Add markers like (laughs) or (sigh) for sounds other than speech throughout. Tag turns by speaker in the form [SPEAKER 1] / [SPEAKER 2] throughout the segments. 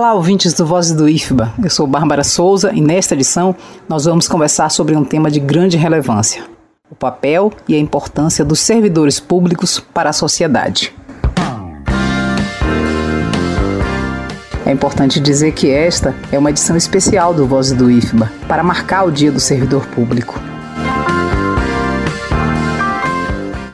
[SPEAKER 1] Olá, ouvintes do Voz do IFBA. Eu sou Bárbara Souza e nesta edição nós vamos conversar sobre um tema de grande relevância: o papel e a importância dos servidores públicos para a sociedade. É importante dizer que esta é uma edição especial do Voz do IFBA para marcar o Dia do Servidor Público.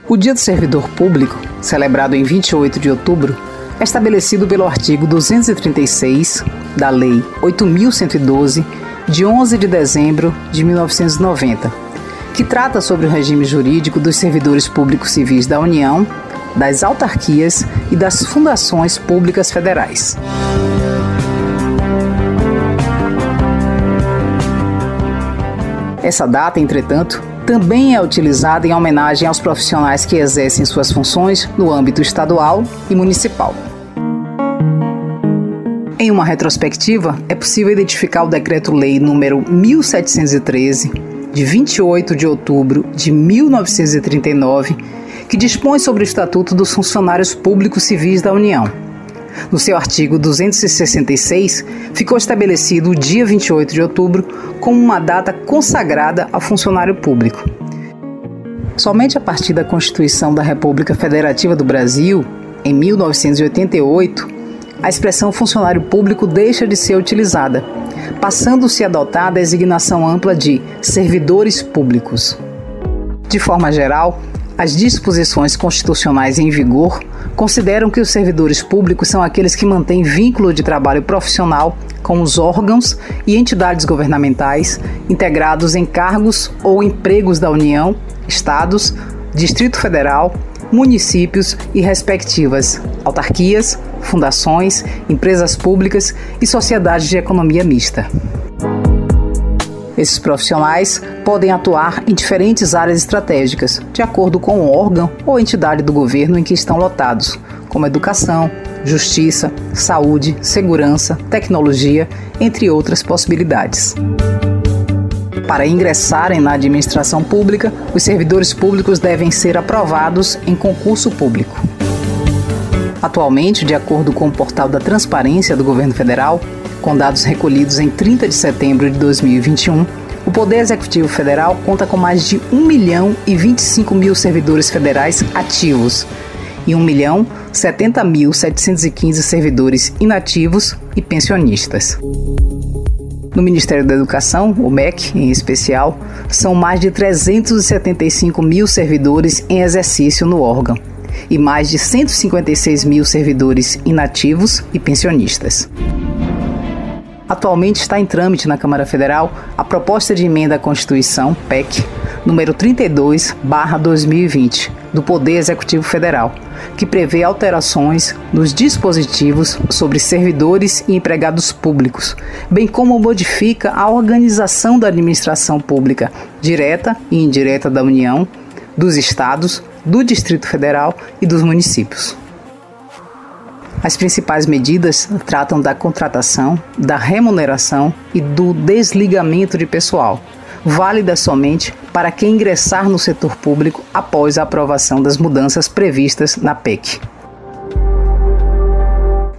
[SPEAKER 1] O Dia do Servidor Público, celebrado em 28 de outubro, é estabelecido pelo artigo 236 da Lei 8112, de 11 de dezembro de 1990, que trata sobre o regime jurídico dos servidores públicos civis da União, das autarquias e das fundações públicas federais. Essa data, entretanto, também é utilizada em homenagem aos profissionais que exercem suas funções no âmbito estadual e municipal. Em uma retrospectiva, é possível identificar o Decreto-Lei número 1713, de 28 de outubro de 1939, que dispõe sobre o Estatuto dos Funcionários Públicos Civis da União. No seu artigo 266, ficou estabelecido o dia 28 de outubro como uma data consagrada ao funcionário público. Somente a partir da Constituição da República Federativa do Brasil, em 1988, a expressão funcionário público deixa de ser utilizada, passando-se a adotar a designação ampla de servidores públicos. De forma geral, as disposições constitucionais em vigor consideram que os servidores públicos são aqueles que mantêm vínculo de trabalho profissional com os órgãos e entidades governamentais integrados em cargos ou empregos da União, Estados, Distrito Federal, municípios e respectivas autarquias, fundações, empresas públicas e sociedades de economia mista. Esses profissionais podem atuar em diferentes áreas estratégicas, de acordo com o órgão ou entidade do governo em que estão lotados, como educação, justiça, saúde, segurança, tecnologia, entre outras possibilidades. Para ingressarem na administração pública, os servidores públicos devem ser aprovados em concurso público. Atualmente, de acordo com o portal da Transparência do Governo Federal, com dados recolhidos em 30 de setembro de 2021, o Poder Executivo Federal conta com mais de 1 milhão e 25 mil servidores federais ativos e 1 milhão 70 mil 715 servidores inativos e pensionistas. No Ministério da Educação, o MEC em especial, são mais de 375 mil servidores em exercício no órgão e mais de 156 mil servidores inativos e pensionistas. Atualmente está em trâmite na Câmara Federal a proposta de emenda à Constituição, PEC, número 32/2020, do Poder Executivo Federal, que prevê alterações nos dispositivos sobre servidores e empregados públicos, bem como modifica a organização da administração pública, direta e indireta da União, dos estados, do Distrito Federal e dos municípios. As principais medidas tratam da contratação, da remuneração e do desligamento de pessoal, válida somente para quem ingressar no setor público após a aprovação das mudanças previstas na PEC.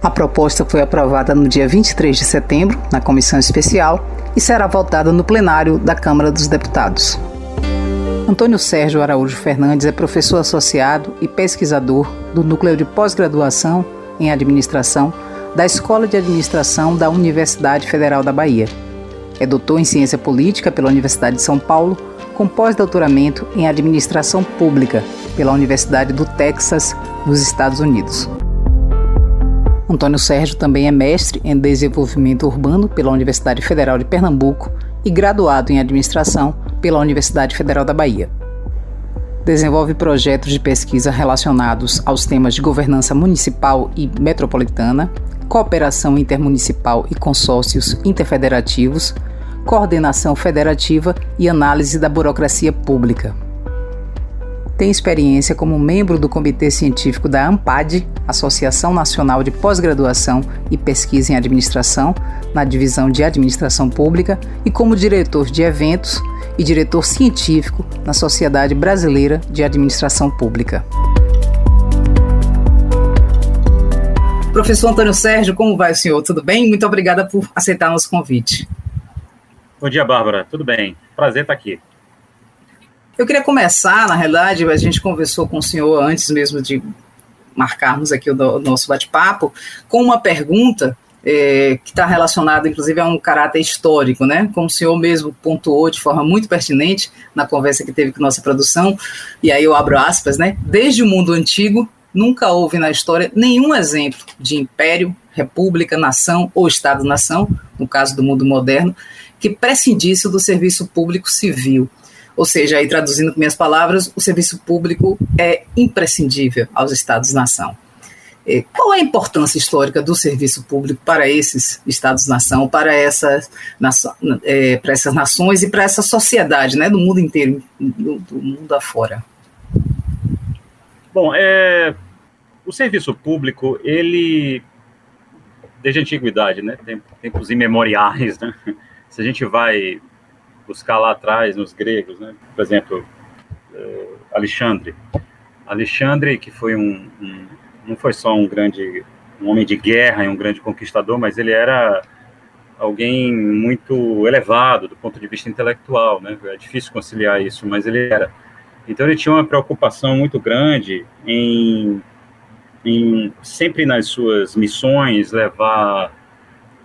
[SPEAKER 1] A proposta foi aprovada no dia 23 de setembro, na comissão especial, e será votada no plenário da Câmara dos Deputados. Antônio Sérgio Araújo Fernandes é professor associado e pesquisador do Núcleo de Pós-Graduação em Administração da Escola de Administração da Universidade Federal da Bahia. É doutor em Ciência Política pela Universidade de São Paulo, com pós-doutoramento em Administração Pública pela Universidade do Texas, nos Estados Unidos. Antônio Sérgio também é mestre em Desenvolvimento Urbano pela Universidade Federal de Pernambuco e graduado em Administração pela Universidade Federal da Bahia. Desenvolve projetos de pesquisa relacionados aos temas de governança municipal e metropolitana, cooperação intermunicipal e consórcios interfederativos, coordenação federativa e análise da burocracia pública. Tem experiência como membro do Comitê Científico da AMPAD, Associação Nacional de Pós-Graduação e Pesquisa em Administração, na Divisão de Administração Pública, e como diretor de eventos e diretor científico na Sociedade Brasileira de Administração Pública. Professor Antônio Sérgio, como vai o senhor? Tudo bem? Muito obrigada por aceitar nosso convite.
[SPEAKER 2] Bom dia, Bárbara. Tudo bem? Prazer estar aqui.
[SPEAKER 1] Eu queria começar, na realidade, a gente conversou com o senhor antes mesmo de marcarmos aqui o, nosso bate-papo, com uma pergunta é, que está relacionada, inclusive, a um caráter histórico, né? Como o senhor mesmo pontuou de forma muito pertinente na conversa que teve com nossa produção, e aí eu abro aspas, né? Desde o mundo antigo, nunca houve na história nenhum exemplo de império, república, nação ou Estado-nação, no caso do mundo moderno, que prescindisse do serviço público civil ou seja, aí traduzindo com minhas palavras, o serviço público é imprescindível aos Estados-nação. É, qual é a importância histórica do serviço público para esses Estados-nação, para essas, é, essas nações e para essa sociedade, né, do mundo inteiro, do, do mundo afora?
[SPEAKER 2] Bom, é, o serviço público, ele, desde a antiguidade, né, tempos imemoriais, né, (laughs) se a gente vai buscar lá atrás nos gregos, né? Por exemplo, uh, Alexandre. Alexandre, que foi um, um, não foi só um grande, um homem de guerra e um grande conquistador, mas ele era alguém muito elevado do ponto de vista intelectual, né? É difícil conciliar isso, mas ele era. Então ele tinha uma preocupação muito grande em, em sempre nas suas missões levar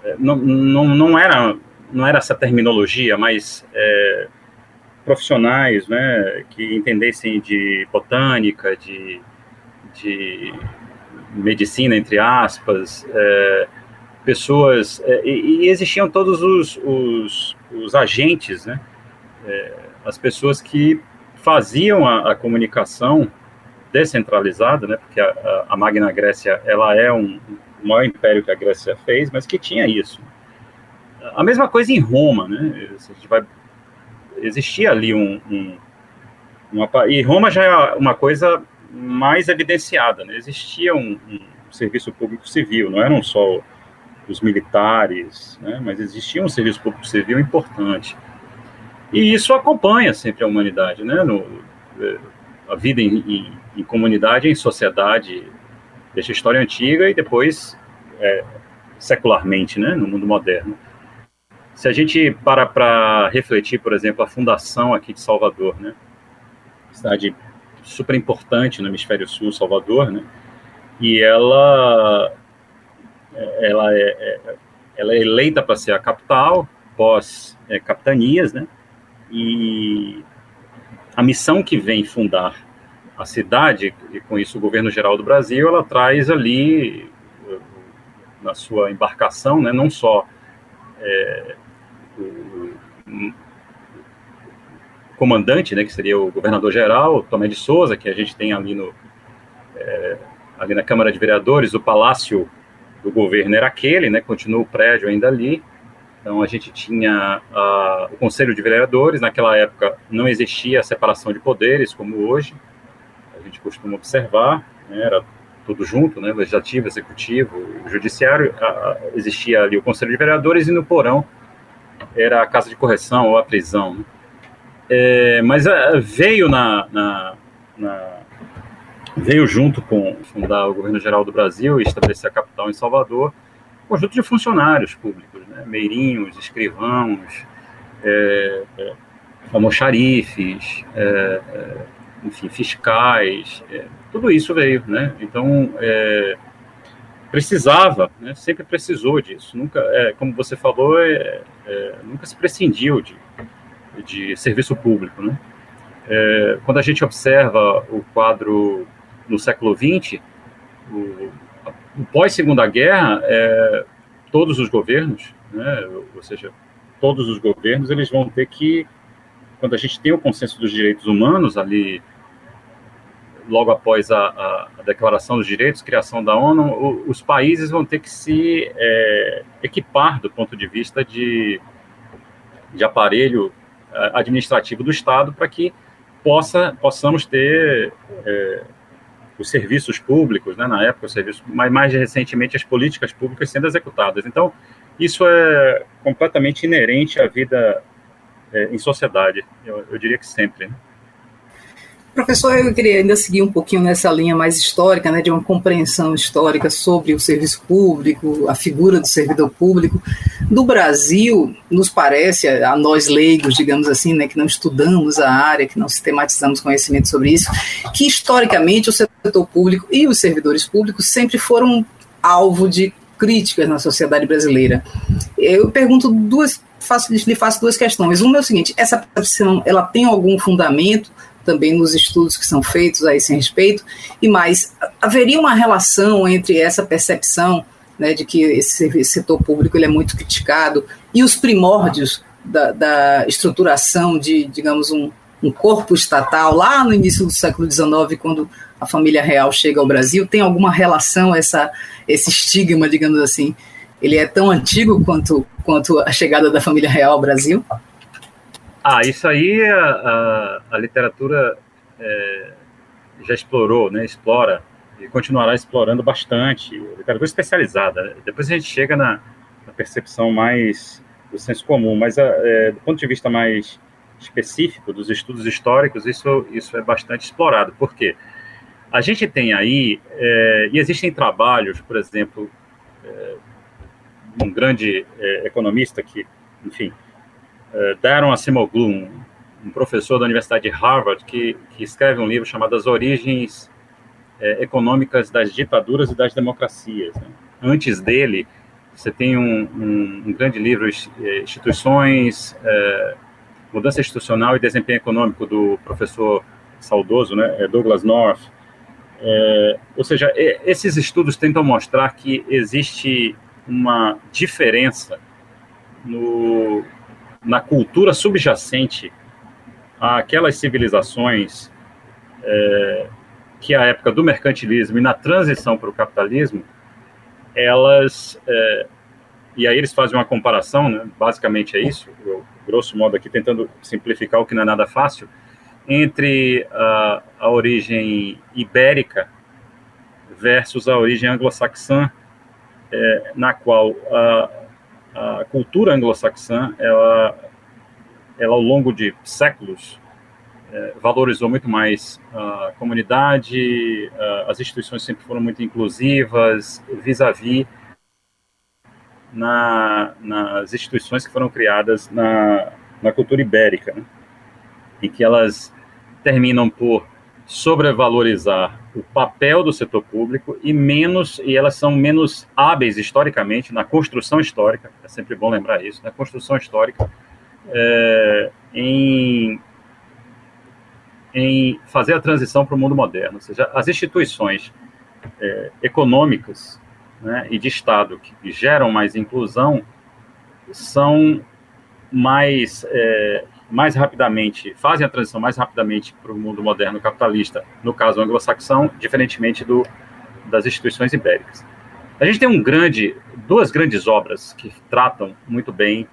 [SPEAKER 2] eh, não, não, não era não era essa terminologia, mas é, profissionais, né, que entendessem de botânica, de, de medicina, entre aspas, é, pessoas, é, e, e, existiam todos os, os, os agentes, né, é, as pessoas que faziam a, a, comunicação descentralizada, né, porque a, a Magna Grécia, ela é um, o maior império que a Grécia fez, mas que tinha isso, a mesma coisa em Roma, né? A gente vai, existia ali um, um uma, e Roma já é uma coisa mais evidenciada, né? Existia um, um serviço público civil, não eram só os militares, né? Mas existia um serviço público civil importante. E isso acompanha sempre a humanidade, né? No, a vida em, em, em comunidade, em sociedade, deixa a história antiga e depois é, secularmente, né? No mundo moderno. Se a gente para para refletir, por exemplo, a fundação aqui de Salvador, né? Cidade super importante no hemisfério sul, Salvador, né? E ela ela é, é ela é eleita para ser a capital pós é, capitanias, né? E a missão que vem fundar a cidade e com isso o governo geral do Brasil, ela traz ali na sua embarcação, né? Não só é, comandante, né, que seria o governador-geral, Tomé de Souza, que a gente tem ali, no, é, ali na Câmara de Vereadores, o palácio do governo era aquele, né, continua o prédio ainda ali, então a gente tinha a, o Conselho de Vereadores, naquela época não existia a separação de poderes como hoje, a gente costuma observar, né, era tudo junto, né, legislativo, executivo, judiciário, a, a, existia ali o Conselho de Vereadores e no porão era a casa de correção ou a prisão. Né? É, mas é, veio na, na, na, veio junto com fundar o governo geral do Brasil e estabelecer a capital em Salvador, um conjunto de funcionários públicos, né? meirinhos, escrivãos, é, é, almoxarifes, é, é, enfim, fiscais, é, tudo isso veio, né? Então, precisava, né, sempre precisou disso. Nunca, como você falou, nunca se prescindiu de, de serviço público. Né? É, quando a gente observa o quadro no século XX, o, o pós-segunda guerra, é, todos os governos, né, ou seja, todos os governos, eles vão ter que, quando a gente tem o consenso dos direitos humanos ali logo após a, a, a, Declaração dos Direitos, criação da ONU, o, os países vão ter que se é, equipar do ponto de vista de, de aparelho administrativo do Estado para que possa, possamos ter é, os serviços públicos, né, na época, os serviços, mas mais recentemente as políticas públicas sendo executadas. Então, isso é completamente inerente à vida é, em sociedade, eu, eu diria que sempre. Né?
[SPEAKER 1] Professor, eu queria ainda seguir um pouquinho nessa linha mais histórica, né, de uma compreensão histórica sobre o serviço público, a figura do servidor público. Do Brasil, nos parece, a nós leigos, digamos assim, né, que não estudamos a área, que não sistematizamos conhecimento sobre isso, que historicamente o setor público e os servidores públicos sempre foram alvo de críticas na sociedade brasileira. Eu pergunto duas, faço, lhe faço duas questões. Uma é o seguinte: essa percepção ela tem algum fundamento? Também nos estudos que são feitos a esse respeito, e mais, haveria uma relação entre essa percepção né, de que esse setor público ele é muito criticado e os primórdios da, da estruturação de, digamos, um, um, corpo estatal lá no início do século XIX, quando a família real chega ao Brasil, tem alguma relação essa esse estigma, digamos assim, ele é tão antigo quanto quanto a chegada da família real ao Brasil?
[SPEAKER 2] Ah, isso aí a, a, a literatura é, já explorou, né? Explora e continuará explorando bastante. Literatura especializada. Depois a gente chega na, na percepção mais do senso comum, mas é, do ponto de vista mais específico dos estudos históricos, isso, isso é bastante explorado. Por quê? A gente tem aí, é, e existem trabalhos, por exemplo, é, um grande é, economista que, enfim, uh, Darren Acemoglu, um, um, professor da Universidade de Harvard, que, que escreve um livro chamado As Origens uh, Econômicas das Ditaduras e das Democracias. Né? Antes dele, você tem um, um, um grande livro, eh, Instituições, Mudança Institucional e Desempenho Econômico, do professor saudoso, né, Douglas North. ou seja, esses estudos tentam mostrar que existe uma diferença no, na cultura subjacente àquelas civilizações é, que a época do mercantilismo e na transição para o capitalismo, elas é, e aí eles fazem uma comparação, né, basicamente é isso, eu, grosso modo aqui tentando simplificar o que não é nada fácil, entre a, a origem ibérica versus a origem anglo-saxã, é, na qual a, a cultura anglo-saxã, ela, ela ao longo de séculos é, valorizou muito mais a comunidade, a, as instituições sempre foram muito inclusivas, vis-à-vis na, nas instituições que foram criadas na, na cultura ibérica, né? que elas terminam por sobrevalorizar o papel do setor público e menos e elas são menos hábeis historicamente na construção histórica é sempre bom lembrar isso na construção histórica é, em em fazer a transição para o mundo moderno. Ou seja as instituições é, econômicas né, e de estado que geram mais inclusão são mais é, mais rapidamente, fazem a transição mais rapidamente para o mundo moderno capitalista, no caso anglo-saxão, diferentemente do, das instituições ibéricas. A gente tem um grande, duas grandes obras que tratam muito bem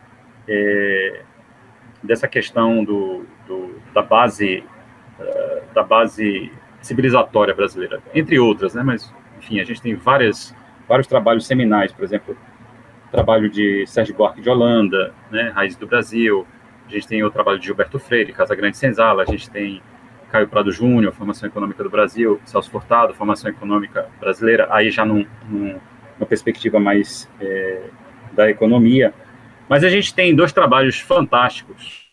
[SPEAKER 2] é, dessa questão do, do da base uh, da base civilizatória brasileira, entre outras, né? Mas enfim, a gente tem várias vários trabalhos seminais, por exemplo, trabalho de Sérgio Buarque de Holanda, né? Raiz do Brasil, a gente tem o trabalho de Gilberto Freire, Casa Grande Senzala, a gente tem Caio Prado Júnior, Formação Econômica do Brasil, Celso Furtado, Formação Econômica Brasileira, aí já num, num, numa perspectiva mais é, da economia. Mas a gente tem dois trabalhos fantásticos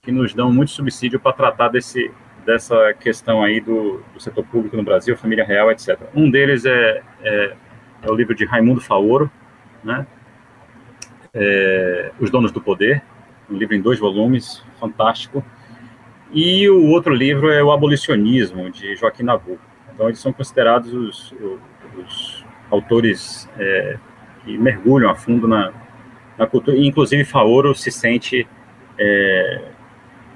[SPEAKER 2] que nos dão muito subsídio para tratar desse, dessa questão aí do, do, setor público no Brasil, família real, etc. Um deles é, é, é o livro de Raimundo Faoro, né? É, Os Donos do Poder, um livro em dois volumes, fantástico. E o outro livro é o Abolicionismo, de Joaquim Nabuco. Então, eles são considerados os, os autores é, que mergulham a fundo na, na cultura. E, inclusive, Faoro se sente é,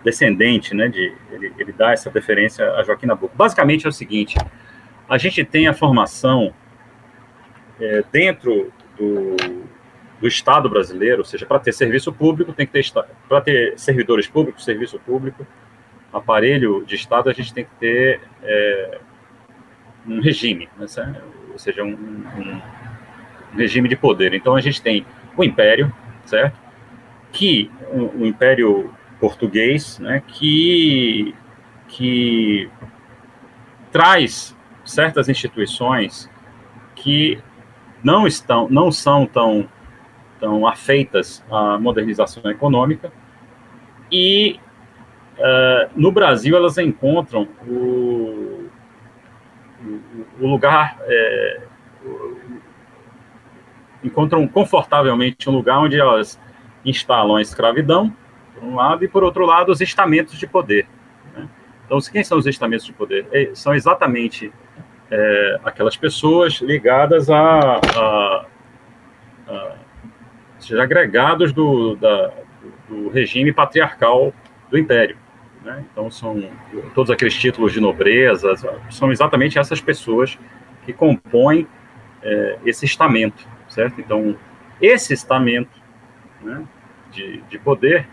[SPEAKER 2] descendente, né? De, ele, ele dá essa deferência a Joaquim Nabuco. Basicamente é o seguinte: a gente tem a formação é, dentro do, do Estado brasileiro, ou seja, para ter serviço público, tem que ter para ter servidores públicos, serviço público, aparelho de Estado, a gente tem que ter é, um regime, né, ou seja, um, um, um, regime de poder. Então a gente tem o Império, certo? Que o, o Império português, né, que que traz certas instituições que não estão, não são tão, tão afeitas à modernização econômica e uh, no Brasil elas encontram o, o, o lugar é, encontram confortavelmente um lugar onde elas instalam a escravidão, por um lado, e por outro lado, os estamentos de poder. Né? Então, quem são os estamentos de poder? É, são exatamente é, aquelas pessoas ligadas a, a, a seja, agregados do, da, do regime patriarcal do Império. Né? Então, são todos aqueles títulos de nobreza, são exatamente essas pessoas que compõem é, esse estamento, certo? Então, esse estamento né, de, de poder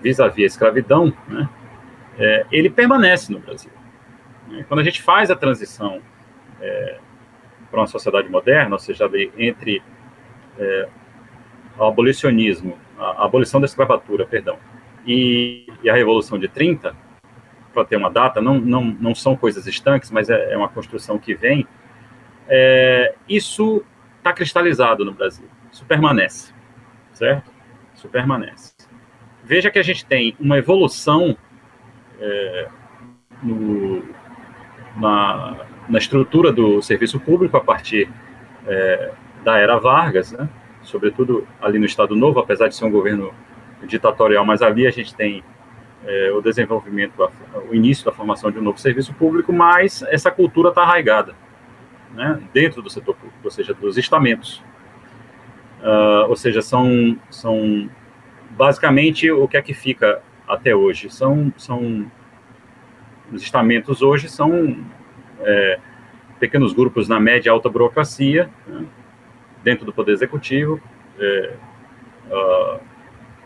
[SPEAKER 2] vis-à-vis -vis a escravidão, né, é, ele permanece no Brasil. Quando a gente faz a transição é, para uma sociedade moderna, ou seja, entre é, abolicionismo, a, a, abolição da escravatura, perdão, e, e, a Revolução de 30, para ter uma data, não, não, não são coisas estanques, mas é, é uma construção que vem, é, isso está cristalizado no Brasil, isso permanece, certo? Isso permanece. Veja que a gente tem uma evolução é, no, na, na, estrutura do serviço público a partir é, da era Vargas, né? sobretudo ali no Estado Novo, apesar de ser um governo ditatorial, mas ali a gente tem é, o desenvolvimento, o início da formação de um novo serviço público, mas essa cultura está arraigada né, dentro do setor público, ou seja, dos estamentos. Uh, ou seja, são, são basicamente o que é que fica até hoje. São, são os estamentos hoje são é, pequenos grupos na média alta burocracia, né, dentro do Poder Executivo, é, uh,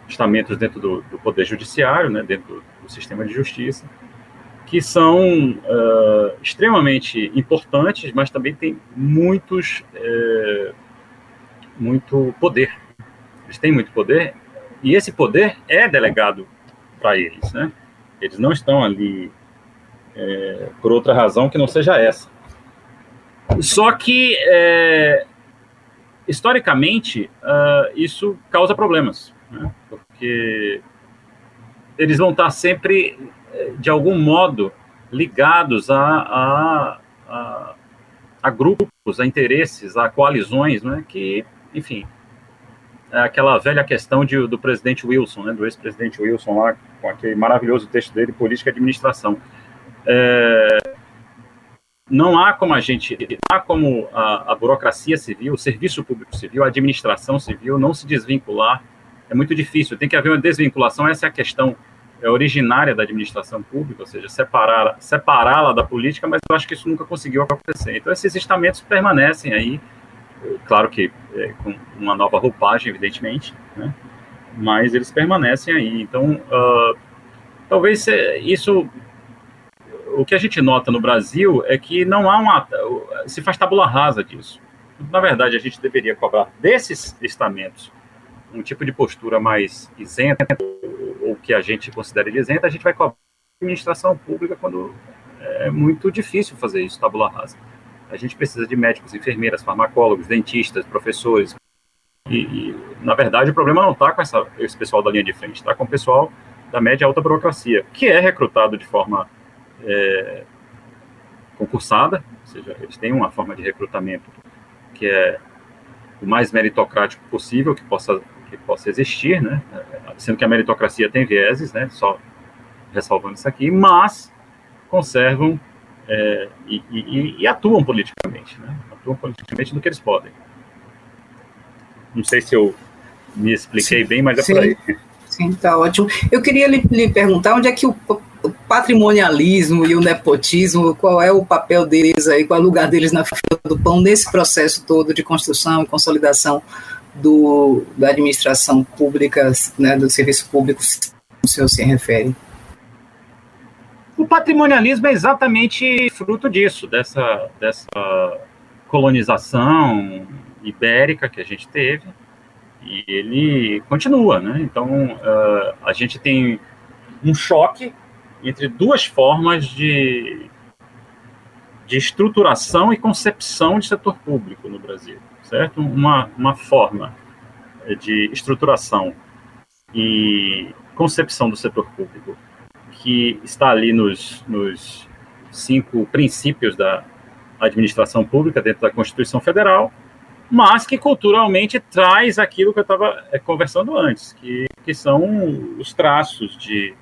[SPEAKER 2] estamentos dentro do, do, Poder Judiciário, né, dentro do, sistema de justiça, que são uh, extremamente importantes, mas também tem muitos, é, muito poder. Eles têm muito poder, e esse poder é delegado para eles, né? Eles não estão ali é, por outra razão que não seja essa. Só que, é, historicamente, uh, isso causa problemas, né? porque eles vão estar sempre, é, de algum modo, ligados a, a, a, a grupos, a interesses, a coalizões, né? que, enfim, é aquela velha questão de, do presidente Wilson, né? do ex-presidente Wilson lá, com aquele maravilhoso texto dele, Política e Administração é, não há como a gente, não há como a, a, burocracia civil, o serviço público civil, a administração civil não se desvincular. É muito difícil, tem que haver uma desvinculação, essa é a questão é, originária da administração pública, ou seja, separar, separá-la da política, mas eu acho que isso nunca conseguiu acontecer. Então, esses estamentos permanecem aí, claro que é, com uma nova roupagem, evidentemente, né? mas eles permanecem aí. Então, uh, talvez isso o que a gente nota no Brasil é que não há uma. se faz tabula rasa disso. Na verdade, a gente deveria cobrar desses estamentos um tipo de postura mais isenta, ou que a gente considere isenta, a gente vai cobrar administração pública quando é muito difícil fazer isso, tabula rasa. A gente precisa de médicos, enfermeiras, farmacólogos, dentistas, professores. E, e na verdade, o problema não está com essa, esse pessoal da linha de frente, está com o pessoal da média alta burocracia, que é recrutado de forma é, concursada, ou seja, eles têm uma forma de recrutamento que é o mais meritocrático possível que possa que possa existir, né? Sendo que a meritocracia tem vieses, né? Só ressalvando isso aqui, mas conservam é, e, e, e, atuam politicamente, né? Atuam politicamente no que eles podem. Não sei se eu me expliquei sim, bem, mas é sim, por aí.
[SPEAKER 1] Sim, tá ótimo. Eu queria lhe, lhe perguntar onde é que o o patrimonialismo e o nepotismo, qual é o papel deles aí, qual é o lugar deles na fila do pão nesse processo todo de construção e consolidação do, da administração pública, né, do serviço público, o senhor se refere?
[SPEAKER 2] O patrimonialismo é exatamente fruto disso, dessa, dessa colonização ibérica que a gente teve, e ele continua, né? Então, uh, a gente tem um choque entre duas formas de, de estruturação e concepção de setor público no Brasil, certo? Uma, uma forma de estruturação e concepção do setor público que está ali nos, nos cinco princípios da administração pública dentro da Constituição Federal, mas que culturalmente traz aquilo que eu estava é, conversando antes, que, que são os traços de,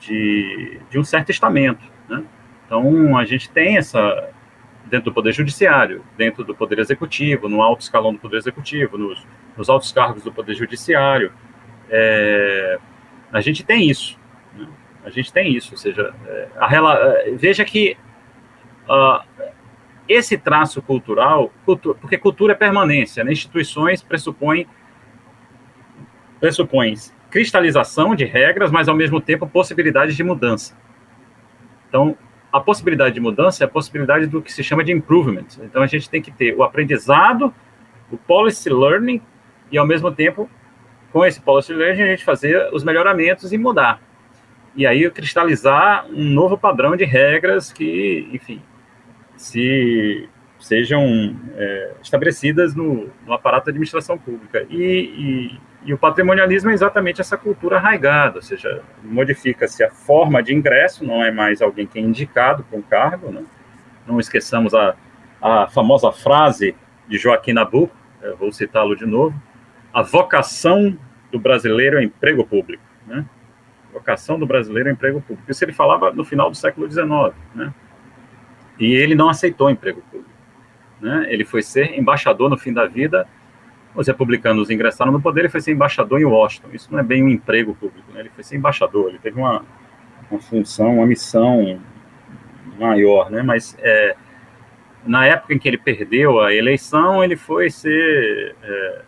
[SPEAKER 2] de, de um certo estamento. Né? Então, a gente tem essa, dentro do Poder Judiciário, dentro do Poder Executivo, no alto escalão do Poder Executivo, nos, nos altos cargos do Poder Judiciário, é, a gente tem isso. Né? A gente tem isso, ou seja, é, a, veja que esse traço cultural, cultura, porque cultura é permanência, né? instituições pressupõem, pressupõem cristalização de regras, mas ao mesmo tempo possibilidade de mudança. Então, a possibilidade de mudança é a possibilidade do que se chama de improvement. Então, a gente tem que ter o aprendizado, o policy learning, e ao mesmo tempo, com esse policy learning, a gente fazer os melhoramentos e mudar. E aí, cristalizar um novo padrão de regras que, enfim, se sejam é, estabelecidas no, no, aparato da administração pública. E, e, e, o patrimonialismo é exatamente essa cultura arraigada, ou seja, modifica-se a forma de ingresso, não é mais alguém que é indicado para um cargo, né? não esqueçamos a, a famosa frase de Joaquim Nabuco, vou citá-lo de novo, a vocação do brasileiro é emprego público, né? vocação do brasileiro é emprego público. Isso ele falava no final do século XIX, né? E ele não aceitou emprego público. Né? Ele foi ser embaixador no fim da vida. Os republicanos ingressaram no poder, ele foi ser embaixador em Washington. Isso não é bem um emprego público, né? ele foi ser embaixador. Ele teve uma, uma função, uma missão maior, né? Mas é, na época em que ele perdeu a eleição, ele foi ser é,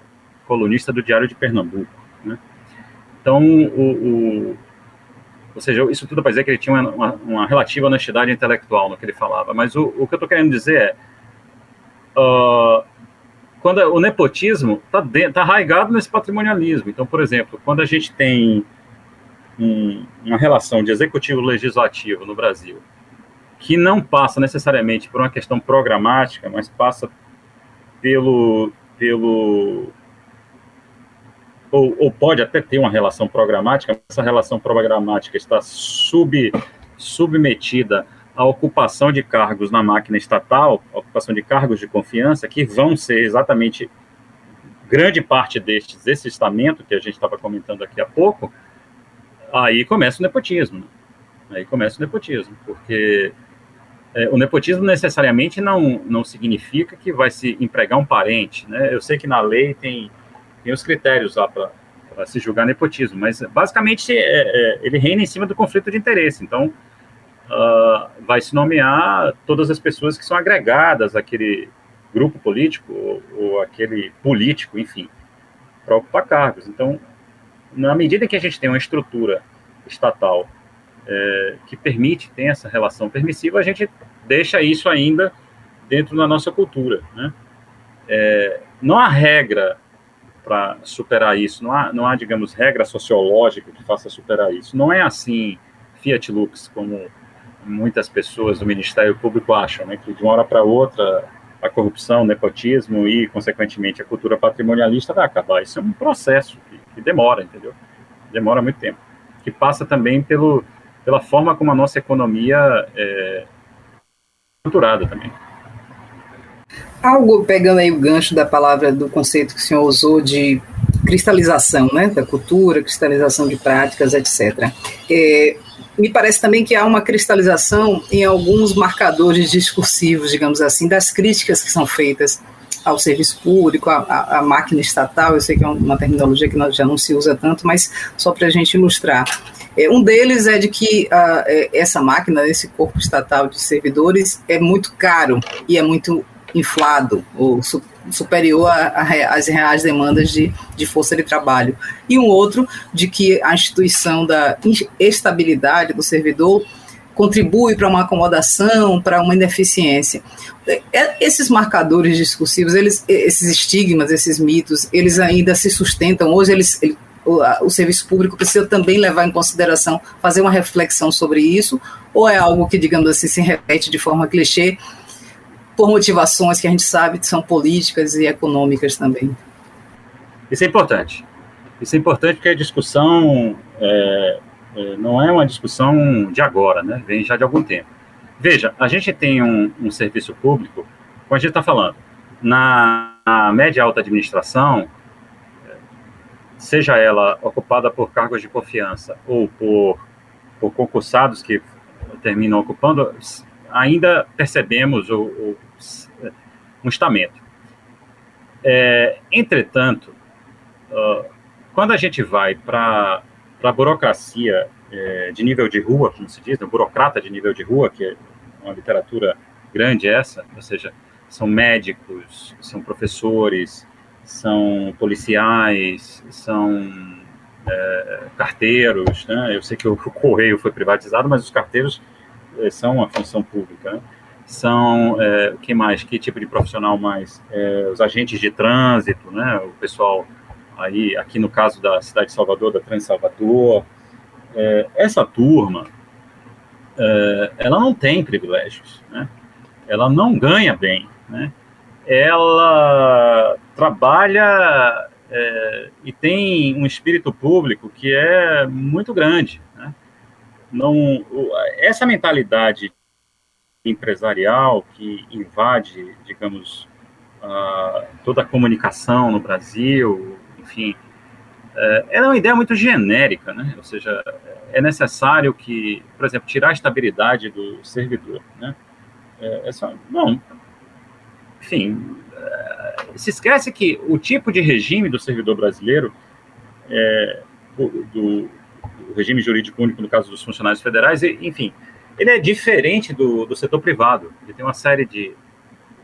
[SPEAKER 2] colunista do Diário de Pernambuco. Né? Então, o, o ou seja, isso tudo para dizer que ele tinha uma, uma, relativa honestidade intelectual no que ele falava. Mas o, o que eu estou querendo dizer é. Uh, quando o nepotismo está tá arraigado nesse patrimonialismo. Então, por exemplo, quando a gente tem um, uma relação de executivo-legislativo no Brasil, que não passa necessariamente por uma questão programática, mas passa pelo, pelo ou, ou, pode até ter uma relação programática, mas essa relação programática está sub, submetida à ocupação de cargos na máquina estatal, ocupação de cargos de confiança, que vão ser exatamente grande parte destes, esse estamento que a gente estava comentando aqui há pouco, aí começa o nepotismo. Né? Aí começa o nepotismo, porque é, o nepotismo necessariamente não, não significa que vai se empregar um parente. Né? Eu sei que na lei tem tem os critérios lá para se julgar nepotismo, mas basicamente é, é, ele reina em cima do conflito de interesse. Então, uh, vai se nomear todas as pessoas que são agregadas àquele grupo político ou, ou aquele político, enfim, para ocupar cargos. Então, na medida que a gente tem uma estrutura estatal é, que permite, tem essa relação permissiva, a gente deixa isso ainda dentro da nossa cultura. Né? É, não há regra para superar isso. Não há, não há, digamos, regra sociológica que faça superar isso. Não é assim Fiat Lux, como muitas pessoas do Ministério Público acham, né, que de uma hora para outra a corrupção, o nepotismo e, consequentemente, a cultura patrimonialista vai acabar. Isso é um processo que, que demora, entendeu? Demora muito tempo. Que passa também pelo, pela forma como a nossa economia é estruturada também.
[SPEAKER 1] Algo pegando aí o gancho da palavra, do conceito que o senhor usou de cristalização, né, da cultura, cristalização de práticas, etc. É, me parece também que há uma cristalização em alguns marcadores discursivos, digamos assim, das críticas que são feitas ao serviço público, à, máquina estatal. Eu sei que é uma terminologia que já não se usa tanto, mas só para a gente ilustrar. É, um deles é de que uh, essa máquina, esse corpo estatal de servidores, é muito caro e é muito inflado ou superior às reais demandas de, de força de trabalho. E um outro de que a instituição da estabilidade do servidor contribui para uma acomodação, para uma ineficiência. É, é, esses marcadores discursivos, eles, esses estigmas, esses mitos, eles ainda se sustentam. Hoje, eles, ele, o, o, serviço público precisa também levar em consideração, fazer uma reflexão sobre isso, ou é algo que, digamos assim, se repete de forma clichê por motivações que a gente sabe que são políticas e econômicas também.
[SPEAKER 2] Isso é importante. Isso é importante porque a discussão é, é, não é uma discussão de agora, né? Vem já de algum tempo. Veja, a gente tem um, um serviço público, como a gente está falando, na, na média alta administração, seja ela ocupada por cargos de confiança ou por, por concursados que terminam ocupando, ainda percebemos o, o estamento. É, entretanto, uh, quando a gente vai para a burocracia é, de nível de rua, como se diz, né, burocrata de nível de rua, que é uma literatura grande essa, ou seja, são médicos, são professores, são policiais, são é, carteiros, né? Eu sei que o, (laughs) o, correio foi privatizado, mas os carteiros são uma função pública. Né? São é, que mais? Que tipo de profissional mais? É, os agentes de trânsito, né? O pessoal aí, aqui no caso da cidade de Salvador, da Trans Salvador, é, essa turma, é, ela não tem privilégios, né? Ela não ganha bem, né? ela trabalha é, e tem um espírito público que é muito grande. Não, essa mentalidade empresarial que invade, digamos, toda a comunicação no Brasil, enfim, é, é uma ideia muito genérica, né? Ou seja, é necessário que, por exemplo, tirar a estabilidade do servidor, né? É, é só, enfim, eh, se esquece que o tipo de regime do servidor brasileiro, é, do, regime jurídico único no caso dos funcionários federais, enfim, ele é diferente do, do setor privado. Ele tem uma série de,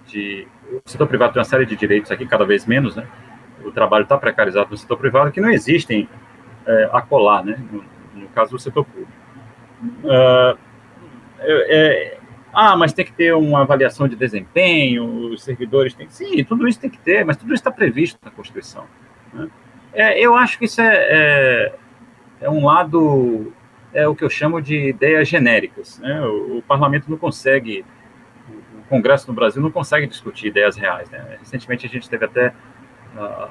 [SPEAKER 2] de, O setor privado tem uma série de direitos aqui, cada vez menos, né? O trabalho está precarizado no setor privado, que não existem é, a colar, né? No, no caso do setor público. Uh, é, ah, mas tem que ter uma avaliação de desempenho, os servidores têm. Sim, tudo isso tem que ter, mas tudo isso está previsto na Constituição. Né? É, eu acho que isso é, é, um lado, é o que eu chamo de ideias genéricas. Né? O, o, parlamento não consegue, o Congresso no Brasil não consegue discutir ideias reais. Né? Recentemente a gente teve até uh,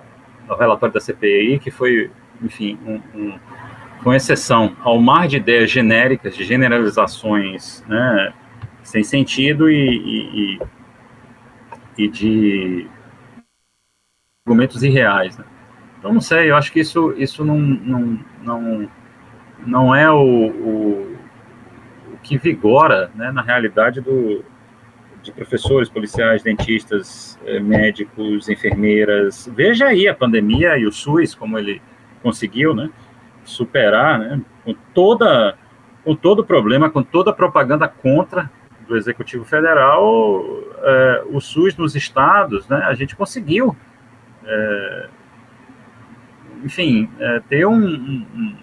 [SPEAKER 2] o relatório da CPI, que foi, enfim, um, um, com exceção ao mar de ideias genéricas, de generalizações, né? sem sentido e, e, e de argumentos irreais. Né? Então, não sei, eu acho que isso, isso não, não, não, não é o, o, o que vigora né, na realidade do, de professores, policiais, dentistas, eh, médicos, enfermeiras. Veja aí a pandemia e o SUS, como ele conseguiu né, superar, né, com, toda, com todo o problema, com toda a propaganda contra do Executivo Federal, é, o SUS nos estados, né, a gente conseguiu, é, enfim, é, ter um, um,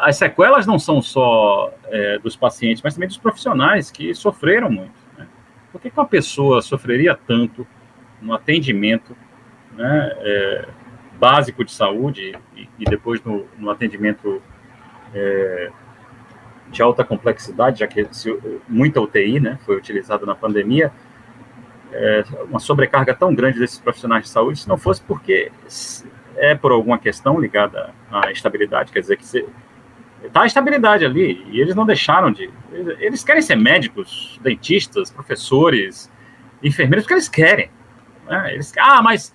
[SPEAKER 2] As sequelas não são só é, dos pacientes, mas também dos profissionais que sofreram muito. Né? Por que, que uma pessoa sofreria tanto no atendimento né, é, básico de saúde e, e depois no, no atendimento é, de alta complexidade, já que muita UTI né, foi utilizada na pandemia, é, uma sobrecarga tão grande desses profissionais de saúde, se não fosse porque é por alguma questão ligada à estabilidade, quer dizer que está a estabilidade ali, e eles não deixaram de. Eles querem ser médicos, dentistas, professores, enfermeiros, porque eles querem. Né? Eles, ah, mas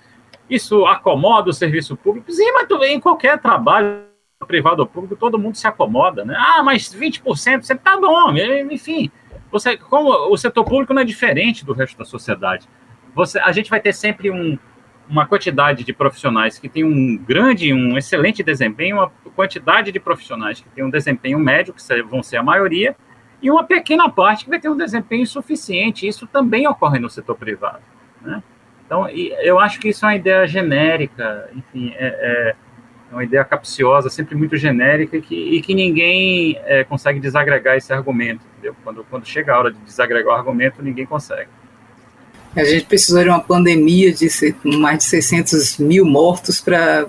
[SPEAKER 2] isso acomoda o serviço público. Sim, mas em qualquer trabalho privado ou público, todo mundo se acomoda, né? Ah, mas 20% sempre tá bom, enfim. Você, como o setor público não é diferente do resto da sociedade. Você, a gente vai ter sempre um, uma quantidade de profissionais que tem um grande, um excelente desempenho, uma quantidade de profissionais que tem um desempenho médio, que vão ser a maioria, e uma pequena parte que vai ter um desempenho insuficiente. Isso também ocorre no setor privado. Né? Então, eu acho que isso é uma ideia genérica, enfim, é, é é uma ideia capciosa, sempre muito genérica e que, e que ninguém é, consegue desagregar esse argumento, entendeu? Quando, quando chega a hora de desagregar o argumento, ninguém consegue.
[SPEAKER 1] A gente precisou de uma pandemia de mais de 600 mil mortos para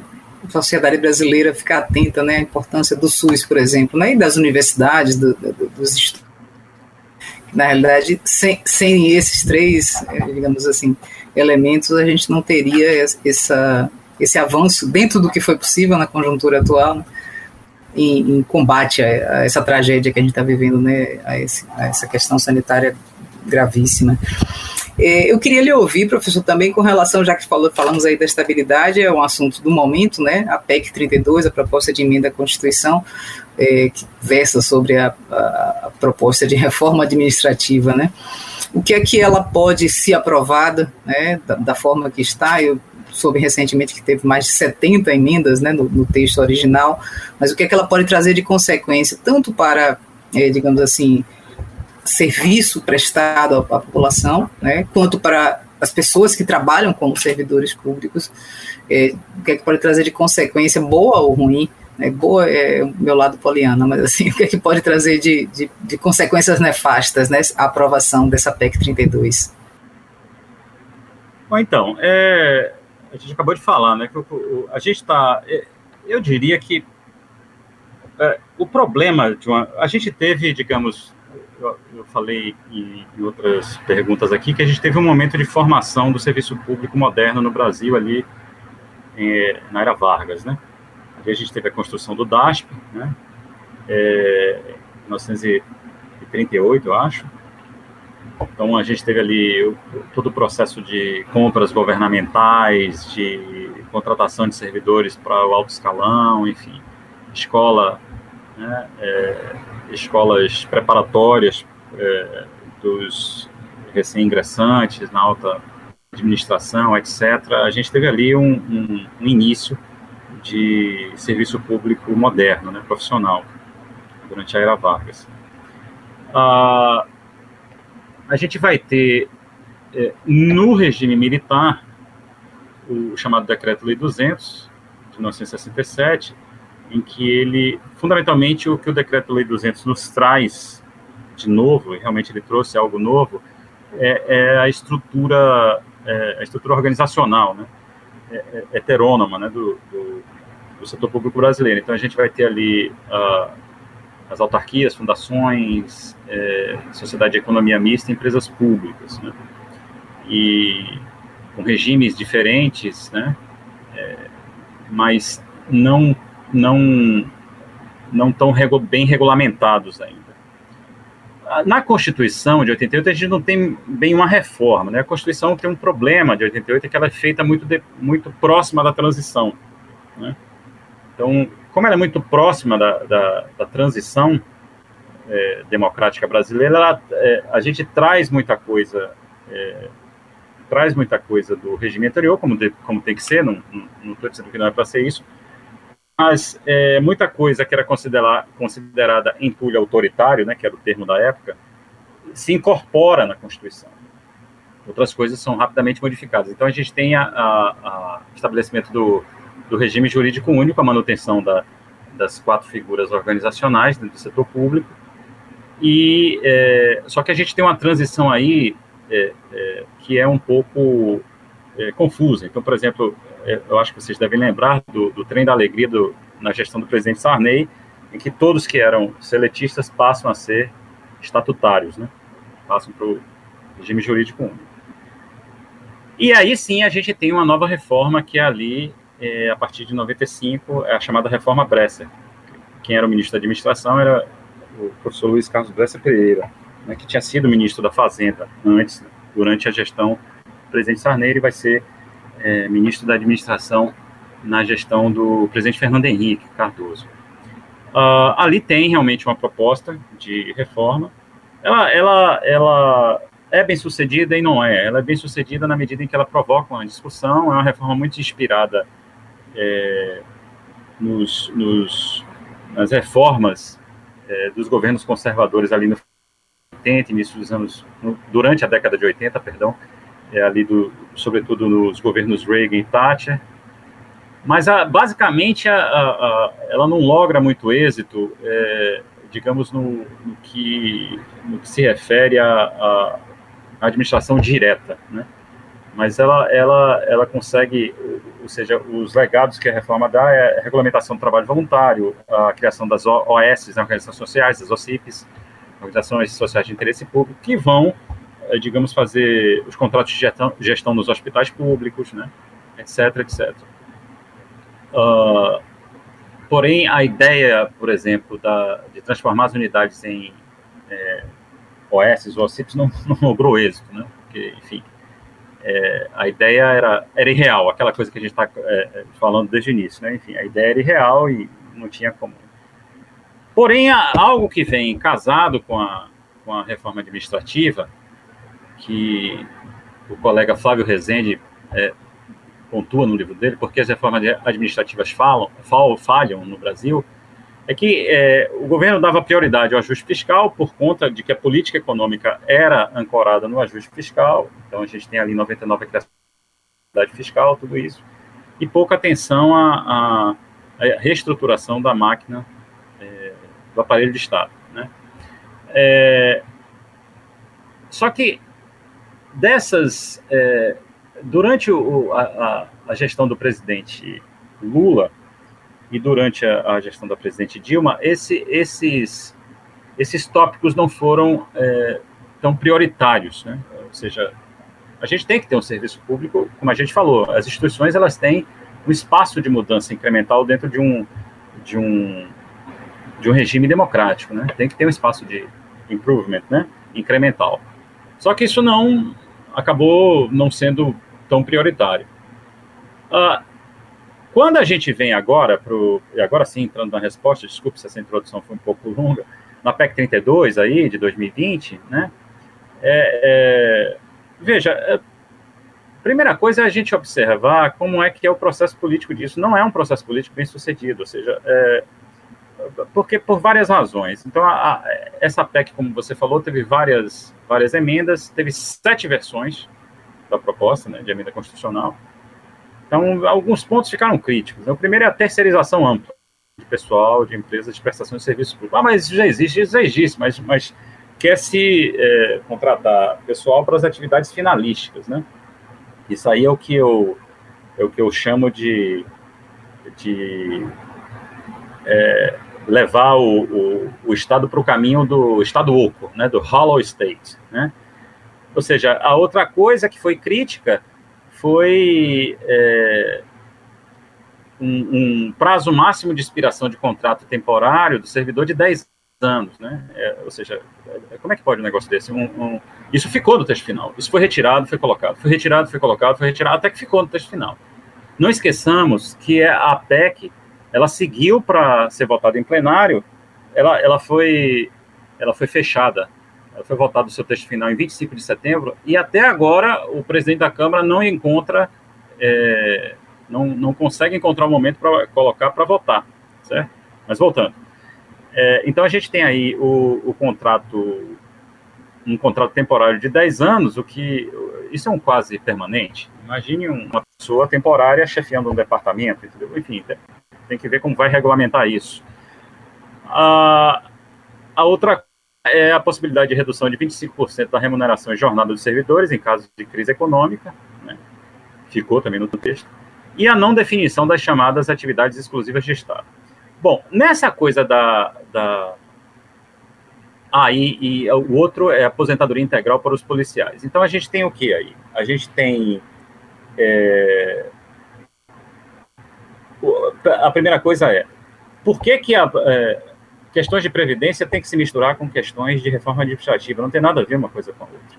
[SPEAKER 1] a sociedade brasileira ficar atenta né, à importância do SUS, por exemplo, né, e das universidades, do, do, dos estudos. na realidade, sem, sem esses três, eh, digamos assim, elementos, a gente não teria essa, esse avanço dentro do que foi possível na conjuntura atual em, em, combate a, a, essa tragédia que a gente está vivendo, né, a, esse, a, essa questão sanitária gravíssima. É, eu queria lhe ouvir, professor, também com relação, já que falamos aí da estabilidade, é um assunto do momento, né? A PEC 32, a proposta de emenda à Constituição, é, que versa sobre a, a, proposta de reforma administrativa, né? O que é que ela pode ser aprovada, né? Da, da forma que está, eu soube recentemente que teve mais de 70 emendas né, no, no, texto original, mas o que é que ela pode trazer de consequência, tanto para, é, digamos assim, serviço prestado à, à população, né, quanto para as pessoas que trabalham como servidores públicos, é, o que é que pode trazer de consequência, boa ou ruim, né, boa é o meu lado poliana, mas assim, (laughs) o que é que pode trazer de, de, de consequências nefastas, né, a aprovação dessa PEC 32?
[SPEAKER 2] Bom, então, é, a gente acabou de falar, né, que o, o, a gente está, é, eu diria que é, o problema de uma, a gente teve, digamos, eu, falei em, outras perguntas aqui que a gente teve um momento de formação do serviço público moderno no Brasil ali em, na era Vargas, né? Ali a gente teve a construção do DASP, né? É, 1938, eu acho. Então a gente teve ali o, todo o processo de compras governamentais, de contratação de servidores para o alto escalão, enfim, escola né, é, escolas preparatórias é, dos recém-ingressantes na alta administração, etc., a gente teve ali um, um, um início de serviço público moderno, né, profissional, durante a era Vargas. Ah, a gente vai ter, é, no regime militar, o chamado Decreto-Lei 200, de 1967, em que ele, fundamentalmente, o que o Decreto-Lei 200 nos traz de novo, e realmente ele trouxe algo novo, é, é a estrutura, é, a estrutura organizacional, né, é, é heterônoma, né, do, do, do, setor público brasileiro. Então, a gente vai ter ali uh, as autarquias, fundações, é, sociedade de economia mista, empresas públicas, né, e com regimes diferentes, né, é, mas não não não tão regu bem regulamentados ainda. Na Constituição de 88 a gente não tem bem uma reforma, né? A Constituição tem um problema de 88 é que ela é feita muito de, muito próxima da transição, né? Então, como ela é muito próxima da, da, da transição é, democrática brasileira, ela, é, a gente traz muita coisa é, traz muita coisa do regime anterior, como, de, como tem que ser, não estou dizendo que não é para ser isso, mas é, muita coisa que era considerada, considerada entulho autoritário, né, que era o termo da época, se incorpora na Constituição. Outras coisas são rapidamente modificadas. Então, a gente tem a estabelecimento do, do regime jurídico único, a manutenção da, das quatro figuras organizacionais do setor público, e é, só que a gente tem uma transição aí é, é que é um pouco é, confusa. Então, por exemplo, eu acho que vocês devem lembrar do, do trem da alegria do, na gestão do presidente Sarney, em que todos que eram seletistas passam a ser estatutários, né? Passam para o regime jurídico único. E aí sim a gente tem uma nova reforma que é ali, é, a partir de 95, é a chamada reforma Bresser. Quem era o ministro da administração era o professor Luiz Carlos Bresser Pereira, né, que tinha sido ministro da Fazenda antes, durante a gestão do presidente Sarney, ele vai ser é, ministro da Administração na gestão do presidente Fernando Henrique Cardoso. Uh, ali tem realmente uma proposta de reforma. Ela, ela, ela é bem sucedida e não é. Ela é bem sucedida na medida em que ela provoca uma discussão. É uma reforma muito inspirada é, nos, nos, nas reformas é, dos governos conservadores ali no 80, início dos anos, durante a década de 80, perdão, é, ali do, sobretudo nos governos Reagan e Thatcher. Mas a, basicamente a, a, ela não logra muito êxito, é, digamos, no, no, que, no que se refere à administração direta, né? Mas ela, ela, ela consegue, ou seja, os legados que a reforma dá é a regulamentação do trabalho voluntário, a criação das OS, as organizações sociais, das OCIPs, organizações sociais de interesse público, que vão, digamos, fazer os contratos de gestão, gestão nos hospitais públicos, né, etc, etc. Uh, porém, a ideia, por exemplo, da, de transformar as unidades em é, OS ou OCIPs não, (laughs) não logrou êxito, né, porque, enfim, é, a ideia era, era irreal, aquela coisa que a gente está é, é, falando desde o início, né? Enfim, a ideia era irreal e não tinha como. Porém, algo que vem casado com a, com a reforma administrativa, que o colega Flávio Rezende é, pontua no livro dele, porque as reformas administrativas falam, falham no Brasil, é que é, o governo dava prioridade ao ajuste fiscal por conta de que a política econômica era ancorada no ajuste fiscal, então a gente tem ali 99 a criação fiscal, tudo isso, e pouca atenção à, à reestruturação da máquina é, do aparelho de Estado. Né? É, só que dessas, é, durante o, a, a gestão do presidente Lula, e durante a, a gestão da presidente Dilma, esse, esses, esses tópicos não foram é, tão prioritários, né? Ou seja, a gente tem que ter um serviço público, como a gente falou, as instituições elas têm um espaço de mudança incremental dentro de um de um de um regime democrático, né? Tem que ter um espaço de improvement, né? Incremental. Só que isso não acabou não sendo tão prioritário. Uh, quando a gente vem agora para e agora sim, entrando na resposta, desculpe se essa introdução foi um pouco longa, na PEC 32 aí, de 2020, né, é, é, veja, é, primeira coisa é a gente observar como é que é o processo político disso. Não é um processo político bem sucedido, ou seja, é, porque por várias razões. Então, a, a, essa PEC, como você falou, teve várias, várias emendas, teve sete versões da proposta né, de emenda constitucional. Então, alguns pontos ficaram críticos. O primeiro é a terceirização ampla de pessoal, de empresas de prestação de serviços públicos. Ah, mas já existe, já existe, mas, mas quer se é, contratar pessoal para as atividades finalísticas, né? Isso aí é o que eu, é o que eu chamo de, de é, levar o, o, o Estado para o caminho do Estado oco, né? Do hollow state, né? Ou seja, a outra coisa que foi crítica foi é, um, um, prazo máximo de expiração de contrato temporário do servidor de 10 anos, né? É, ou seja, é, como é que pode um negócio desse? Um, um, isso ficou no texto final. Isso foi retirado, foi colocado, foi retirado, foi colocado, foi retirado, até que ficou no texto final. Não esqueçamos que é a PEC, ela seguiu para ser votada em plenário, ela, ela foi ela foi fechada foi votado o seu texto final em 25 de setembro, e até agora o presidente da Câmara não encontra, é, não, não consegue encontrar um momento para colocar para votar, certo? Mas voltando. É, então a gente tem aí o, o, contrato, um contrato temporário de 10 anos, o que, isso é um quase permanente. Imagine uma pessoa temporária chefiando um departamento, entendeu? enfim, tem que ver como vai regulamentar isso. A, a outra é a possibilidade de redução de 25% da remuneração e jornada dos servidores em caso de crise econômica, né? ficou também no texto, e a não definição das chamadas atividades exclusivas de Estado. Bom, nessa coisa da. da... Ah, e, e o outro é aposentadoria integral para os policiais. Então a gente tem o que aí? A gente tem. É... A primeira coisa é por que, que a, é, questões de previdência têm que se misturar com questões de reforma administrativa, não tem nada a ver uma coisa com a outra.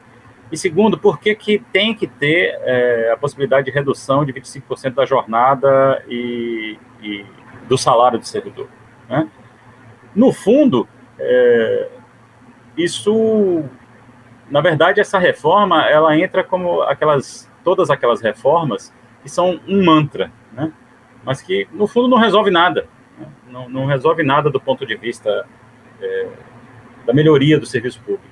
[SPEAKER 2] E segundo, por que, que tem que ter é, a possibilidade de redução de 25% da jornada e, e, do salário do servidor? Né? No fundo, é, isso, na verdade, essa reforma, ela entra como aquelas, todas aquelas reformas que são um mantra, né? Mas que, no fundo, não resolve nada não, não resolve nada do ponto de vista é, da melhoria do serviço público.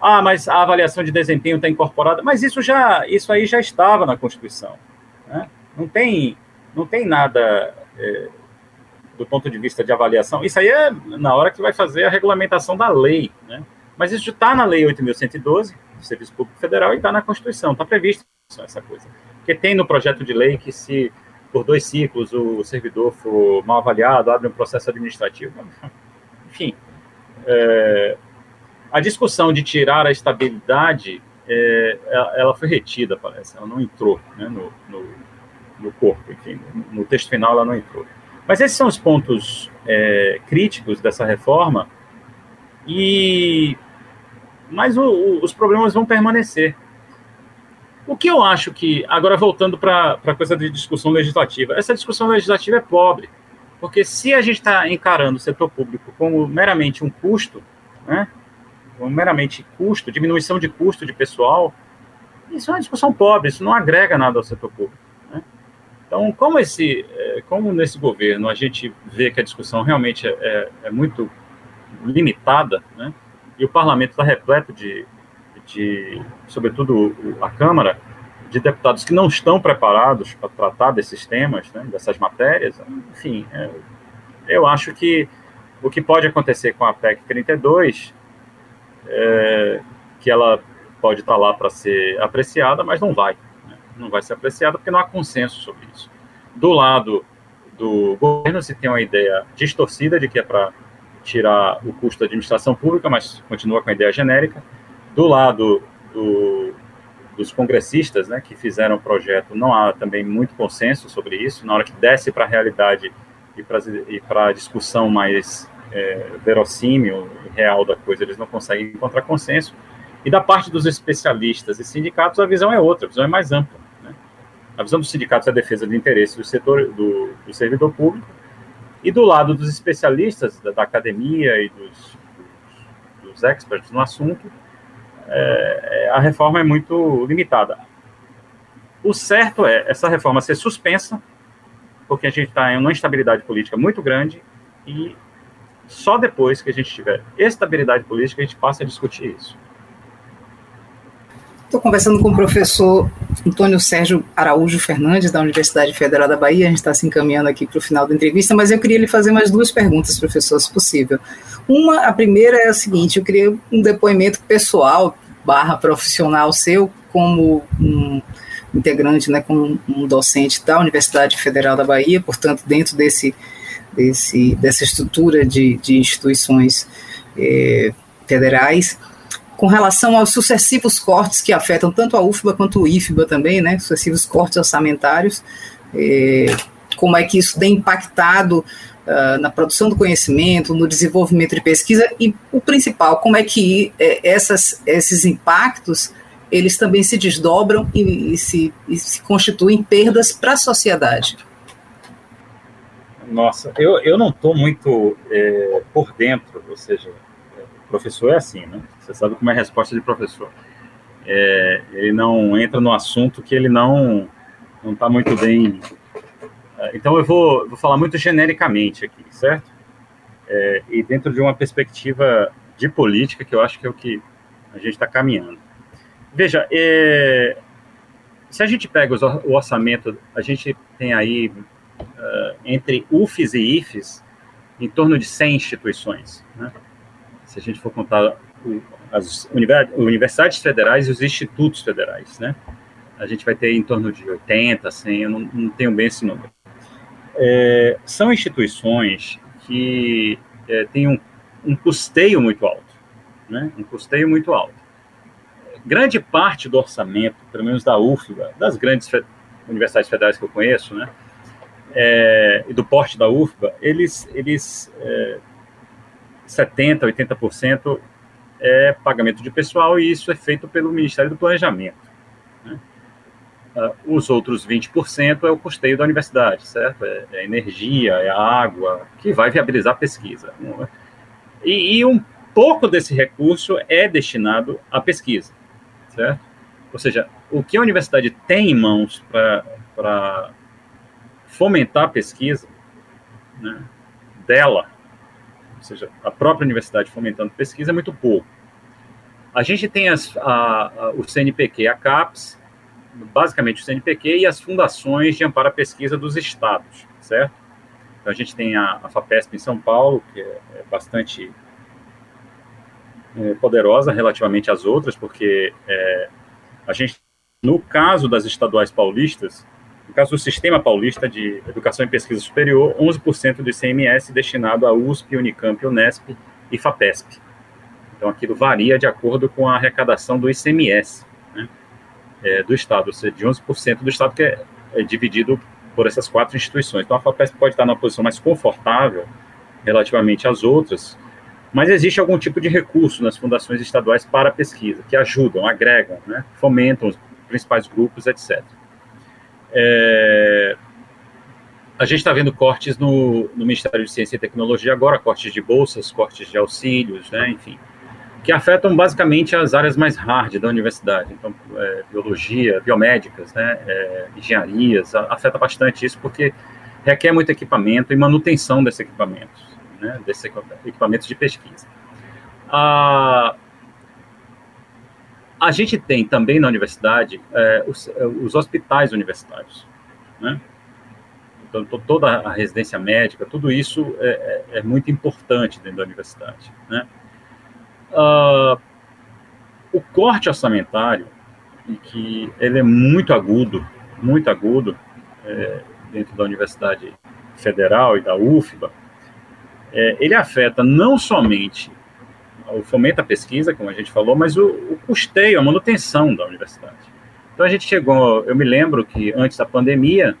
[SPEAKER 2] Ah, mas a avaliação de desempenho está incorporada, mas isso já, isso aí já estava na Constituição. Né? Não tem, não tem nada é, do ponto de vista de avaliação. Isso aí é na hora que vai fazer a regulamentação da lei, né? Mas isso está na Lei 8.112 do Serviço Público Federal e está na Constituição, está previsto essa coisa. Porque tem no projeto de lei que se por dois ciclos o servidor for mal avaliado, abre um processo administrativo. Enfim. É, a discussão de tirar a estabilidade, é, ela foi retida, parece, ela não entrou né, no, no, no, corpo, enfim, no texto final ela não entrou. Mas esses são os pontos é, críticos dessa reforma, e mas o, o, os problemas vão permanecer. O que eu acho que, agora voltando para a coisa de discussão legislativa, essa discussão legislativa é pobre, porque se a gente está encarando o setor público como meramente um custo, né, como meramente custo, diminuição de custo de pessoal, isso é uma discussão pobre, isso não agrega nada ao setor público. Né? Então, como, esse, é, como nesse governo a gente vê que a discussão realmente é, é, é muito limitada, né, e o parlamento está repleto de, de, sobretudo a Câmara, de deputados que não estão preparados para tratar desses temas, né, dessas matérias, enfim, é, eu acho que o que pode acontecer com a PEC 32 é que ela pode estar lá para ser apreciada, mas não vai. Né, não vai ser apreciada porque não há consenso sobre isso. Do lado do governo, se tem uma ideia distorcida de que é para tirar o custo da administração pública, mas continua com a ideia genérica. Do lado do, dos congressistas, né, que fizeram o projeto, não há também muito consenso sobre isso. Na hora que desce para a realidade e para a discussão mais é, verossímil real da coisa, eles não conseguem encontrar consenso. E da parte dos especialistas e sindicatos, a visão é outra, a visão é mais ampla. Né? A visão dos sindicatos é a defesa do interesse do setor do, do servidor público, e do lado dos especialistas da, da academia e dos, dos, dos experts no assunto, é, é, a reforma é muito limitada. O certo é essa reforma ser suspensa, porque a gente está em uma instabilidade política muito grande e só depois que a gente tiver estabilidade política a gente passa a discutir isso.
[SPEAKER 1] Estou conversando com o professor Antônio Sérgio Araújo Fernandes, da Universidade Federal da Bahia. A gente está se encaminhando aqui para o final da entrevista, mas eu queria lhe fazer mais duas perguntas, professor, se possível. Uma, a primeira é a seguinte: eu queria um depoimento pessoal barra profissional seu como um integrante, né, como um docente da Universidade Federal da Bahia, portanto, dentro desse, desse dessa estrutura de, de instituições eh, federais com relação aos sucessivos cortes que afetam tanto a UFBA quanto o IFBA também, né, sucessivos cortes orçamentários, é, como é que isso tem impactado uh, na produção do conhecimento, no desenvolvimento de pesquisa e o principal, como é que é, essas, esses impactos eles também se desdobram e, e, se, e se, constituem perdas para a sociedade.
[SPEAKER 2] Nossa, eu, eu não estou muito é, por dentro, ou seja, professor é assim, né? Você sabe como é a resposta de professor. É, ele não entra no assunto que ele não não está muito bem. É, então eu vou, vou falar muito genericamente aqui, certo? É, e dentro de uma perspectiva de política que eu acho que é o que a gente está caminhando. Veja, é, se a gente pega os, o orçamento, a gente tem aí uh, entre UFES e IFES em torno de 100 instituições, né? se a gente for contar as universidades federais e os institutos federais, né? A gente vai ter em torno de 80, 100, eu não, não tenho bem esse número. É, são instituições que é, têm um, um custeio muito alto, né? Um custeio muito alto. Grande parte do orçamento, pelo menos da UFBA, das grandes fe universidades federais que eu conheço, né? É, e do porte da UFBA, eles, eles é, 70%, 80% é pagamento de pessoal e isso é feito pelo Ministério do Planejamento. Né? Uh, os outros 20% é o custeio da universidade, certo? É, é, energia, é água, que vai viabilizar a pesquisa. É? E, e, um pouco desse recurso é destinado à pesquisa, certo? Ou seja, o que a universidade tem em mãos para fomentar a pesquisa né, dela ou seja, a própria universidade fomentando pesquisa é muito pouco. A gente tem as, a, a, o CNPq, a CAPES, basicamente o CNPq e as fundações de amparo à pesquisa dos estados, certo? Então, a gente tem a, a FAPESP em São Paulo, que é, é bastante é, poderosa relativamente às outras, porque é, a gente, no caso das estaduais paulistas, no caso do Sistema Paulista de Educação e Pesquisa Superior, 11% do ICMS destinado à USP, Unicamp, Unesp e FAPESP. Então, aquilo varia de acordo com a arrecadação do ICMS né, é, do Estado, ou seja, de 11% do Estado, que é, é, dividido por essas quatro instituições. Então, a FAPESP pode estar numa posição mais confortável relativamente às outras, mas existe algum tipo de recurso nas fundações estaduais para pesquisa, que ajudam, agregam, né, fomentam os principais grupos, etc. É, a gente está vendo cortes no, no, Ministério de Ciência e Tecnologia agora, cortes de bolsas, cortes de auxílios, né, enfim, que afetam basicamente as áreas mais hard da universidade, então é, biologia, biomédicas, né, é, engenharias, afeta bastante isso porque requer muito equipamento e manutenção desses equipamentos, né, desses equipamentos de pesquisa. A, a gente tem também na universidade é, os, é, os hospitais universitários, né, então, toda a residência médica, tudo isso é, é, é muito importante dentro da universidade. Né? Uh, o corte orçamentário, que ele é muito agudo, muito agudo, é, dentro da Universidade Federal e da UFBA, é, ele afeta não somente o fomento à pesquisa, como a gente falou, mas o, o custeio, a manutenção da universidade. Então a gente chegou, eu me lembro que antes da pandemia,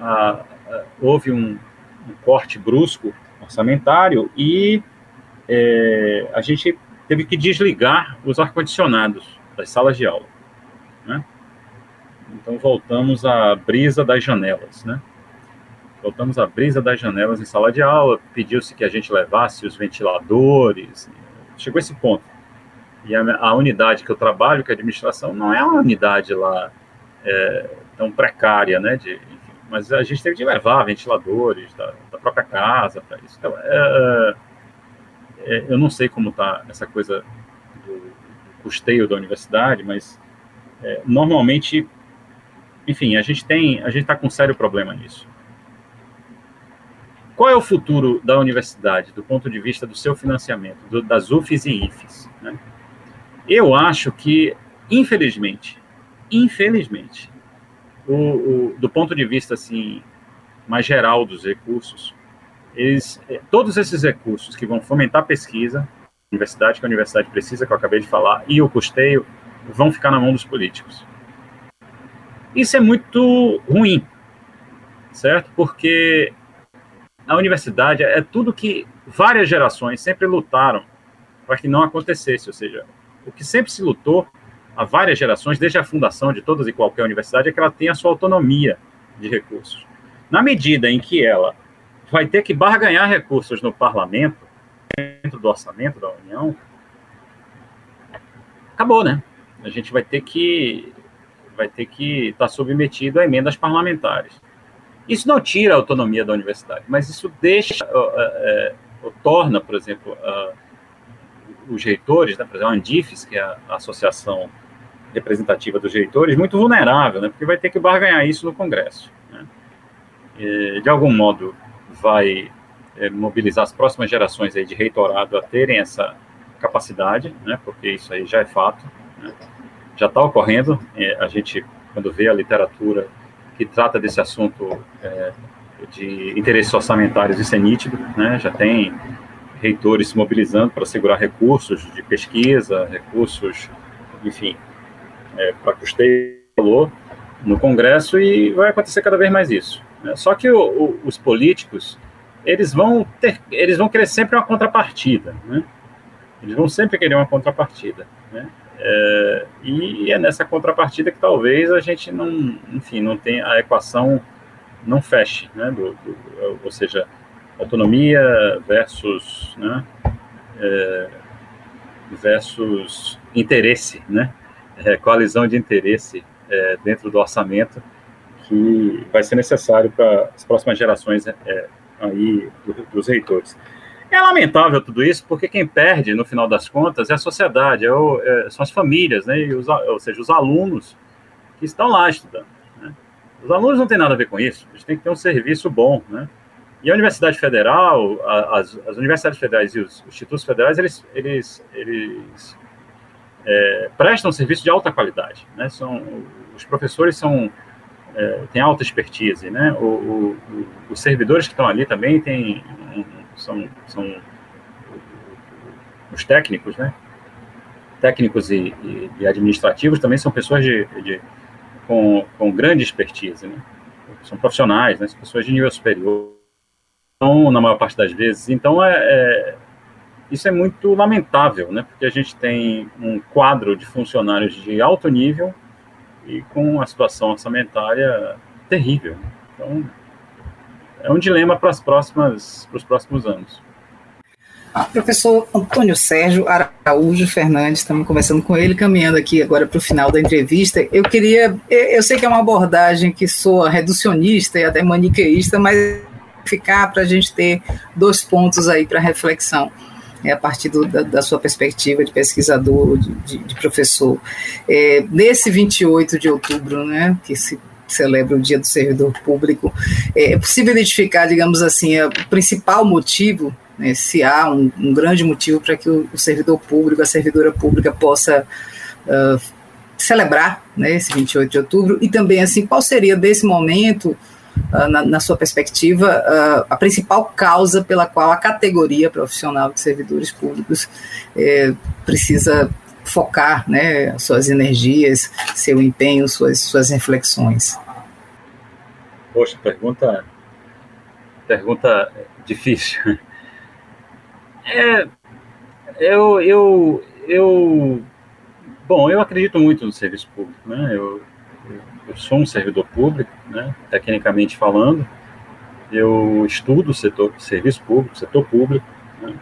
[SPEAKER 2] a, a, houve um, um, corte brusco orçamentário e é, a gente teve que desligar os ar-condicionados das salas de aula. Né? Então voltamos à brisa das janelas, né? Voltamos à brisa das janelas em sala de aula, pediu-se que a gente levasse os ventiladores, chegou esse ponto. E a, a, unidade que eu trabalho, que é a administração, não é uma unidade lá é, tão precária, né? De, enfim, mas a gente teve de levar ventiladores da, da própria casa para isso. Então, é, é, eu não sei como está essa coisa do, do, custeio da universidade, mas é, normalmente, enfim, a gente tem, a gente está com um sério problema nisso. Qual é o futuro da universidade do ponto de vista do seu financiamento, do, das UFs e IFs? Né? Eu acho que, infelizmente, infelizmente, o, o, do ponto de vista assim mais geral dos recursos, eles, é, todos esses recursos que vão fomentar a pesquisa, universidade que a universidade precisa, que eu acabei de falar, e o custeio, vão ficar na mão dos políticos. Isso é muito ruim, certo? Porque a universidade é tudo que várias gerações sempre lutaram para que não acontecesse, ou seja, o que sempre se lutou há várias gerações, desde a fundação de todas e qualquer universidade, é que ela tenha a sua autonomia de recursos. Na medida em que ela vai ter que barganhar recursos no parlamento, dentro do orçamento da União, acabou, né? A gente vai ter que vai ter que estar submetido a emendas parlamentares. Isso não tira a autonomia da universidade, mas isso deixa, é, torna, por exemplo, os reitores, né, por exemplo, a Andifes, que é a associação representativa dos reitores, muito vulnerável, né, porque vai ter que barganhar isso no Congresso. Né? E, de algum modo, vai é, mobilizar as próximas gerações aí de reitorado a terem essa capacidade, né, porque isso aí já é fato, né, já está ocorrendo. É, a gente, quando vê a literatura que trata desse assunto é, de interesses orçamentários, isso é nítido, né, já tem reitores se mobilizando para segurar recursos de pesquisa, recursos, enfim, é, para custeio no Congresso e vai acontecer cada vez mais isso. Né? Só que o, o, os políticos, eles vão ter, eles vão querer sempre uma contrapartida, né? Eles vão sempre querer uma contrapartida, né? É, e é nessa contrapartida que talvez a gente não, enfim, não tenha a equação não feche, né? Do, do, ou seja, autonomia versus, né? É, versus interesse, né? É, coalizão de interesse é, dentro do orçamento que vai ser necessário para as próximas gerações é, aí dos reitores. É lamentável tudo isso, porque quem perde, no final das contas, é a sociedade, é o, é, são as famílias, né, os, ou seja, os alunos que estão lá estudando. Né? Os alunos não têm nada a ver com isso, eles têm que ter um serviço bom. Né? E a Universidade Federal, as, as universidades federais e os institutos federais, eles, eles, eles é, prestam serviço de alta qualidade. Né? São, os professores são é, tem alta expertise, né? O, o, os servidores que estão ali também têm, são, são os técnicos, né? Técnicos e, e, e administrativos também são pessoas de, de com, com, grande expertise, né? São profissionais, né? São pessoas de nível superior. Então, na maior parte das vezes. Então, é, é, isso é muito lamentável, né? Porque a gente tem um quadro de funcionários de alto nível e com a situação orçamentária terrível. Então, é um dilema para as próximas, para os próximos anos.
[SPEAKER 1] Professor Antônio Sérgio Araújo Fernandes, estamos conversando com ele, caminhando aqui agora para o final da entrevista. Eu queria, eu sei que é uma abordagem que soa reducionista e até maniqueísta, mas ficar para a gente ter dois pontos aí para reflexão. É, a partir do, da, da, sua perspectiva de pesquisador, de, de, de professor. É, nesse 28 de outubro, né, que se celebra o Dia do Servidor Público, é, é possível identificar, digamos assim, o principal motivo, né, se há um, um, grande motivo para que o, o, servidor público, a servidora pública possa uh, celebrar né, esse 28 de outubro, e também, assim, qual seria desse momento, uh, na, na, sua perspectiva, uh, a principal causa pela qual a categoria profissional de servidores públicos eh, precisa focar né, suas energias, seu empenho, suas, suas reflexões?
[SPEAKER 2] Poxa, pergunta, pergunta difícil. (laughs) É, eu, eu, eu, bom, eu acredito muito no serviço público, né? Eu, eu sou um servidor público, né? Tecnicamente falando, eu estudo o setor serviço público, setor público, né?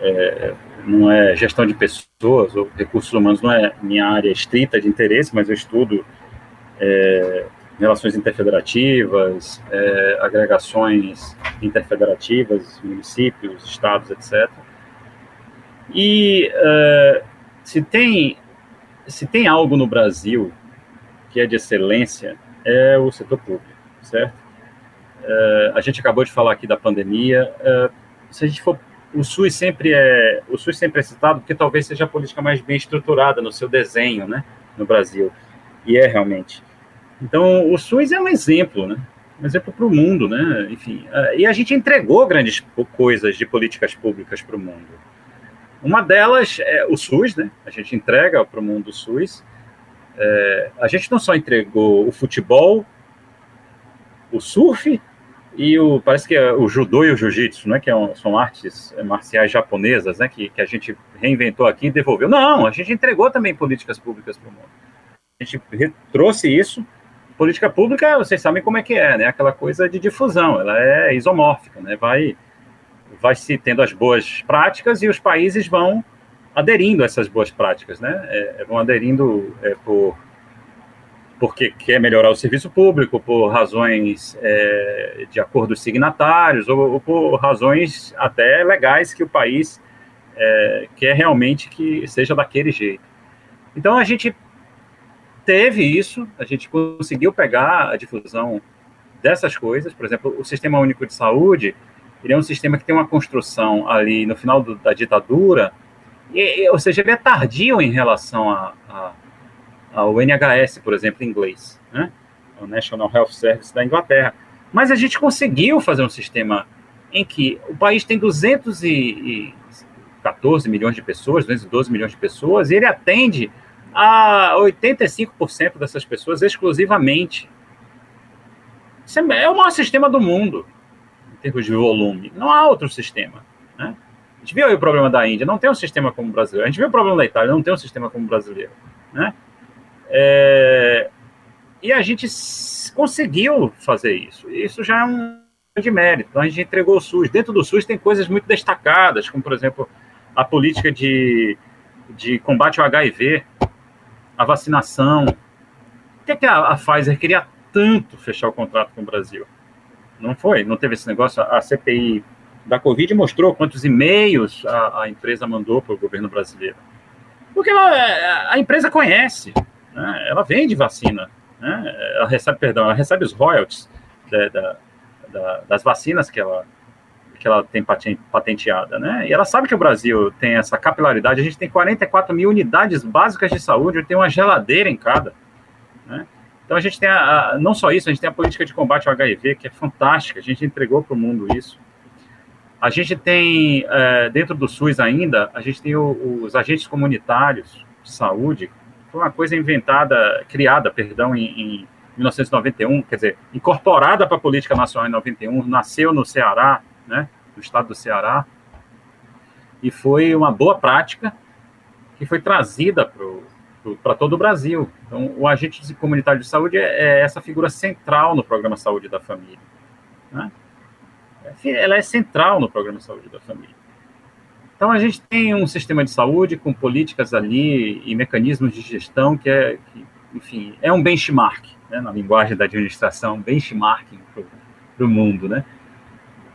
[SPEAKER 2] é, não é gestão de pessoas ou recursos humanos não é minha área estrita de interesse, mas eu estudo é, relações interfederativas, é, agregações interfederativas, municípios, estados, etc. E é, se tem se tem algo no Brasil que é de excelência é o setor público, certo? É, a gente acabou de falar aqui da pandemia. É, se a gente for o SUS sempre é o SUS sempre é citado porque talvez seja a política mais bem estruturada no seu desenho, né, no Brasil. E é realmente. Então, o SUS é um exemplo, né? Um exemplo para o mundo, né? Enfim, é, e a gente entregou grandes coisas de políticas públicas para o mundo. Uma delas é o SUS, né? A gente entrega para o mundo o SUS. É, a gente não só entregou o futebol, o surf e o, parece que é o judô e o jiu-jitsu, né, que é um, são artes marciais japonesas, né, que, que a gente reinventou aqui e devolveu. Não, a gente entregou também políticas públicas para o mundo. A gente trouxe isso. Política pública, vocês sabem como é que é, né? Aquela coisa de difusão, ela é isomórfica, né? Vai, vai se tendo as boas práticas e os países vão aderindo a essas boas práticas, né? É, vão aderindo é, por porque quer melhorar o serviço público, por razões é, de acordos signatários, ou, ou, por razões até legais que o país é, quer realmente que seja daquele jeito. Então a gente teve isso, a gente conseguiu pegar a difusão dessas coisas, por exemplo, o Sistema Único de Saúde, ele é um sistema que tem uma construção ali no final do, da ditadura, e, ou seja, ele é tardio em relação a, a ao NHS, por exemplo, em inglês, né? o National Health Service da Inglaterra. Mas a gente conseguiu fazer um sistema em que o país tem 214 milhões de pessoas, 212 milhões de pessoas, e ele atende a 85% dessas pessoas exclusivamente. Isso é, é o maior sistema do mundo, em termos de volume. Não há outro sistema. Né? A gente viu o problema da Índia, não tem um sistema como o brasileiro. A gente viu o problema da Itália, não tem um sistema como o brasileiro. Né? É, e a gente conseguiu fazer isso. Isso já é um grande mérito. Então, a gente entregou o SUS. Dentro do SUS tem coisas muito destacadas, como, por exemplo, a política de, de combate ao HIV, a vacinação. Por que, que a, a Pfizer queria tanto fechar o contrato com o Brasil? Não foi? Não teve esse negócio? A CPI da Covid mostrou quantos e-mails a, a empresa mandou para o governo brasileiro. Porque ela, a empresa conhece né? ela vende vacina, né? ela recebe, perdão, ela recebe os royalties da, da, da, das vacinas que ela, que ela tem patenteada, né? E ela sabe que o Brasil tem essa capilaridade, a gente tem 44 mil unidades básicas de saúde, tem uma geladeira em cada, né? Então a gente tem a, a, não só isso, a gente tem a política de combate ao HIV, que é fantástica, a gente entregou para o mundo isso. A gente tem, é, dentro do SUS ainda, a gente tem o, os agentes comunitários de saúde, foi uma coisa inventada, criada, perdão, em, em 1991, quer dizer, incorporada para a política nacional em 91, nasceu no Ceará, né, no estado do Ceará, e foi uma boa prática que foi trazida para todo o Brasil. Então, o agente comunitário de saúde é, é, essa figura central no programa Saúde da Família. Né? Ela é central no programa Saúde da Família. Então, a gente tem um sistema de saúde com políticas ali e mecanismos de gestão que é, que, enfim, é um benchmark, né, na linguagem da administração, benchmarking para o mundo, né?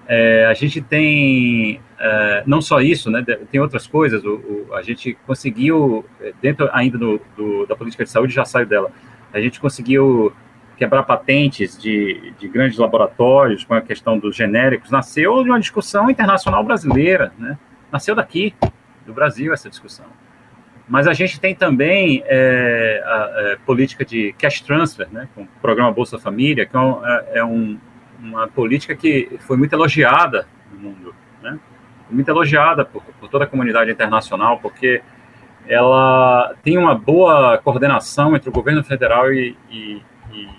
[SPEAKER 2] É, a gente tem é, não só isso, né? Tem outras coisas. O, o, a gente conseguiu é, dentro ainda do, do, da política de saúde já saiu dela. A gente conseguiu quebrar patentes de, de grandes laboratórios com a questão dos genéricos. Nasceu de uma discussão internacional brasileira, né? Nasceu daqui, do Brasil, essa discussão. Mas a gente tem também é, a, a, é, política de cash transfer, né, com o programa Bolsa Família, que é, um, é, é um, uma política que foi muito elogiada no mundo, né, muito elogiada por, por toda a comunidade internacional, porque ela tem uma boa coordenação entre o governo federal e, e, e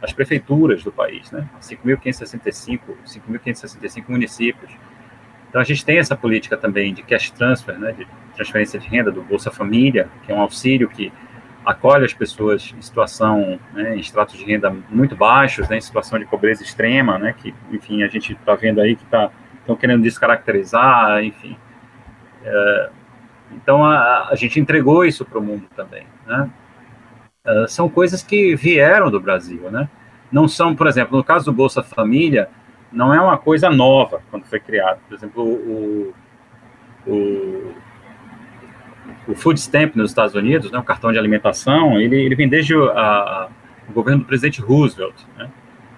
[SPEAKER 2] as prefeituras do país, né? 5.565, 5.565 municípios. Então a gente tem essa política também de cash transfer, né, de transferência de renda do Bolsa Família, que é um auxílio que acolhe as pessoas em situação, né, em estratos de renda muito baixos, né, em situação de pobreza extrema, né, que, enfim, a gente está vendo aí que tá, estão querendo descaracterizar, enfim. É, então a, a, gente entregou isso para o mundo também, né. É, são coisas que vieram do Brasil, né. Não são, por exemplo, no caso do Bolsa Família, não é uma coisa nova quando foi criado. Por exemplo, o, o, o Food Stamp nos Estados Unidos, né, o cartão de alimentação, ele, ele vem desde a, o governo do presidente Roosevelt. Né?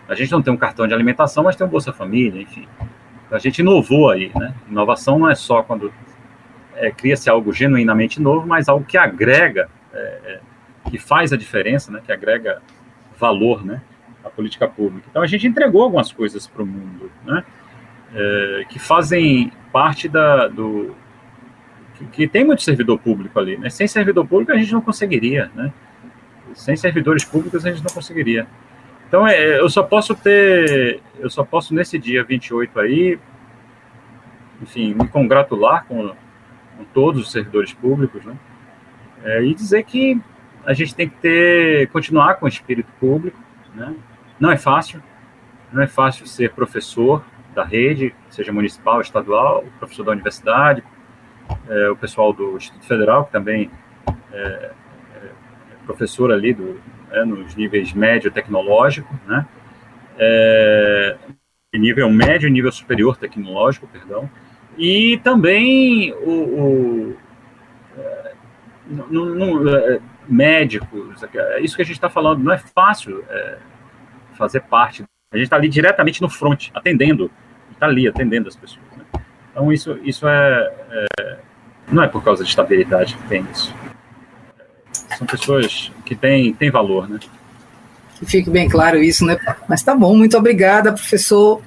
[SPEAKER 2] A gente não tem um cartão de alimentação, mas tem um Bolsa Família, enfim. A gente inovou aí, né? Inovação não é só quando é, cria-se algo genuinamente novo, mas algo que agrega, é, é que faz a diferença, né? Que agrega valor, né? A política pública. Então a gente entregou algumas coisas para o mundo, né? É, que fazem parte da do que, que, tem muito servidor público ali, né? Sem servidor público a gente não conseguiria, né? Sem servidores públicos a gente não conseguiria. Então é, eu só posso ter, eu só posso nesse dia 28 aí, enfim, me congratular com, com todos os servidores públicos, né? É, e dizer que a gente tem que ter, continuar com o espírito público, né? Não é fácil, não é fácil ser professor da rede, seja municipal, estadual, professor da universidade, é, o pessoal do Instituto Federal, que também é, é professor ali do, é, nos níveis médio tecnológico, né? É, nível médio e nível superior tecnológico, perdão, e também o, o é, no, no, é, médicos, isso que a gente está falando, não é fácil fazer parte. A gente está ali diretamente no front, atendendo, está ali atendendo as pessoas. Né? Então isso, isso é, é, não é por causa de estabilidade que tem isso. São pessoas que têm, têm valor, né?
[SPEAKER 1] Que fique bem claro isso, né? Mas tá bom, muito obrigada, professor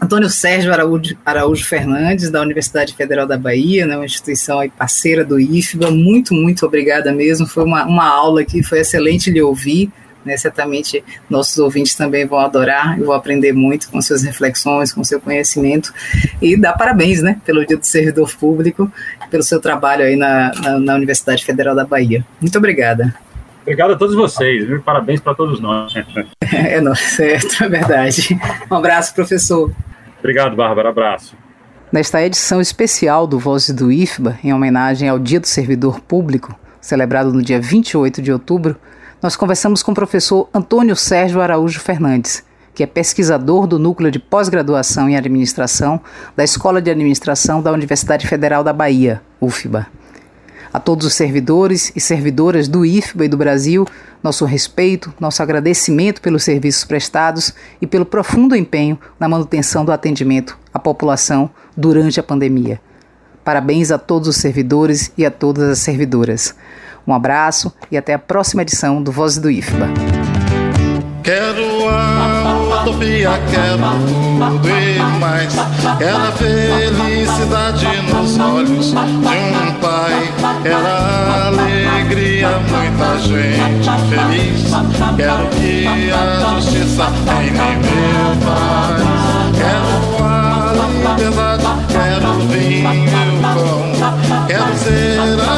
[SPEAKER 1] Antônio Sérgio Araújo, Araújo Fernandes, da Universidade Federal da Bahia, né, uma instituição parceira do IFBA. Muito, muito obrigada mesmo. Foi uma, uma aula que foi excelente lhe ouvir. Né, certamente nossos ouvintes também vão adorar e vão aprender muito com suas reflexões, com seu conhecimento e dar parabéns né, pelo Dia do Servidor Público, pelo seu trabalho aí na, na, na Universidade Federal da Bahia. Muito obrigada.
[SPEAKER 2] Obrigado a todos vocês, viu? parabéns para todos nós. (laughs)
[SPEAKER 1] É, não, certo, é verdade. Um abraço, professor.
[SPEAKER 2] Obrigado, Bárbara, abraço.
[SPEAKER 1] Nesta edição especial do Vozes do IFBA, em homenagem ao Dia do Servidor Público, celebrado no dia 28 de outubro, nós conversamos com o professor Antônio Sérgio Araújo Fernandes, que é pesquisador do Núcleo de Pós-Graduação em Administração da Escola de Administração da Universidade Federal da Bahia, UFBA. A todos os servidores e servidoras do IFBA e do Brasil, nosso respeito, nosso agradecimento pelos serviços prestados e pelo profundo empenho na manutenção do atendimento à população durante a pandemia. Parabéns a todos os servidores e a todas as servidoras. Um abraço e até a próxima edição do Voz do IFBA.
[SPEAKER 3] Quero a utopia, quero tudo e mais. Quero a felicidade nos olhos de um pai. Era alegria, muita gente feliz. Quero que a justiça reine meu país. Quero a liberdade, quero o vinho e o pão. Quero ser a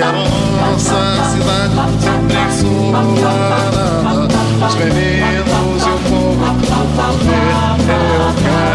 [SPEAKER 3] Quero nossa cidade sempre ensolarada Os meninos e o povo poder Eu quero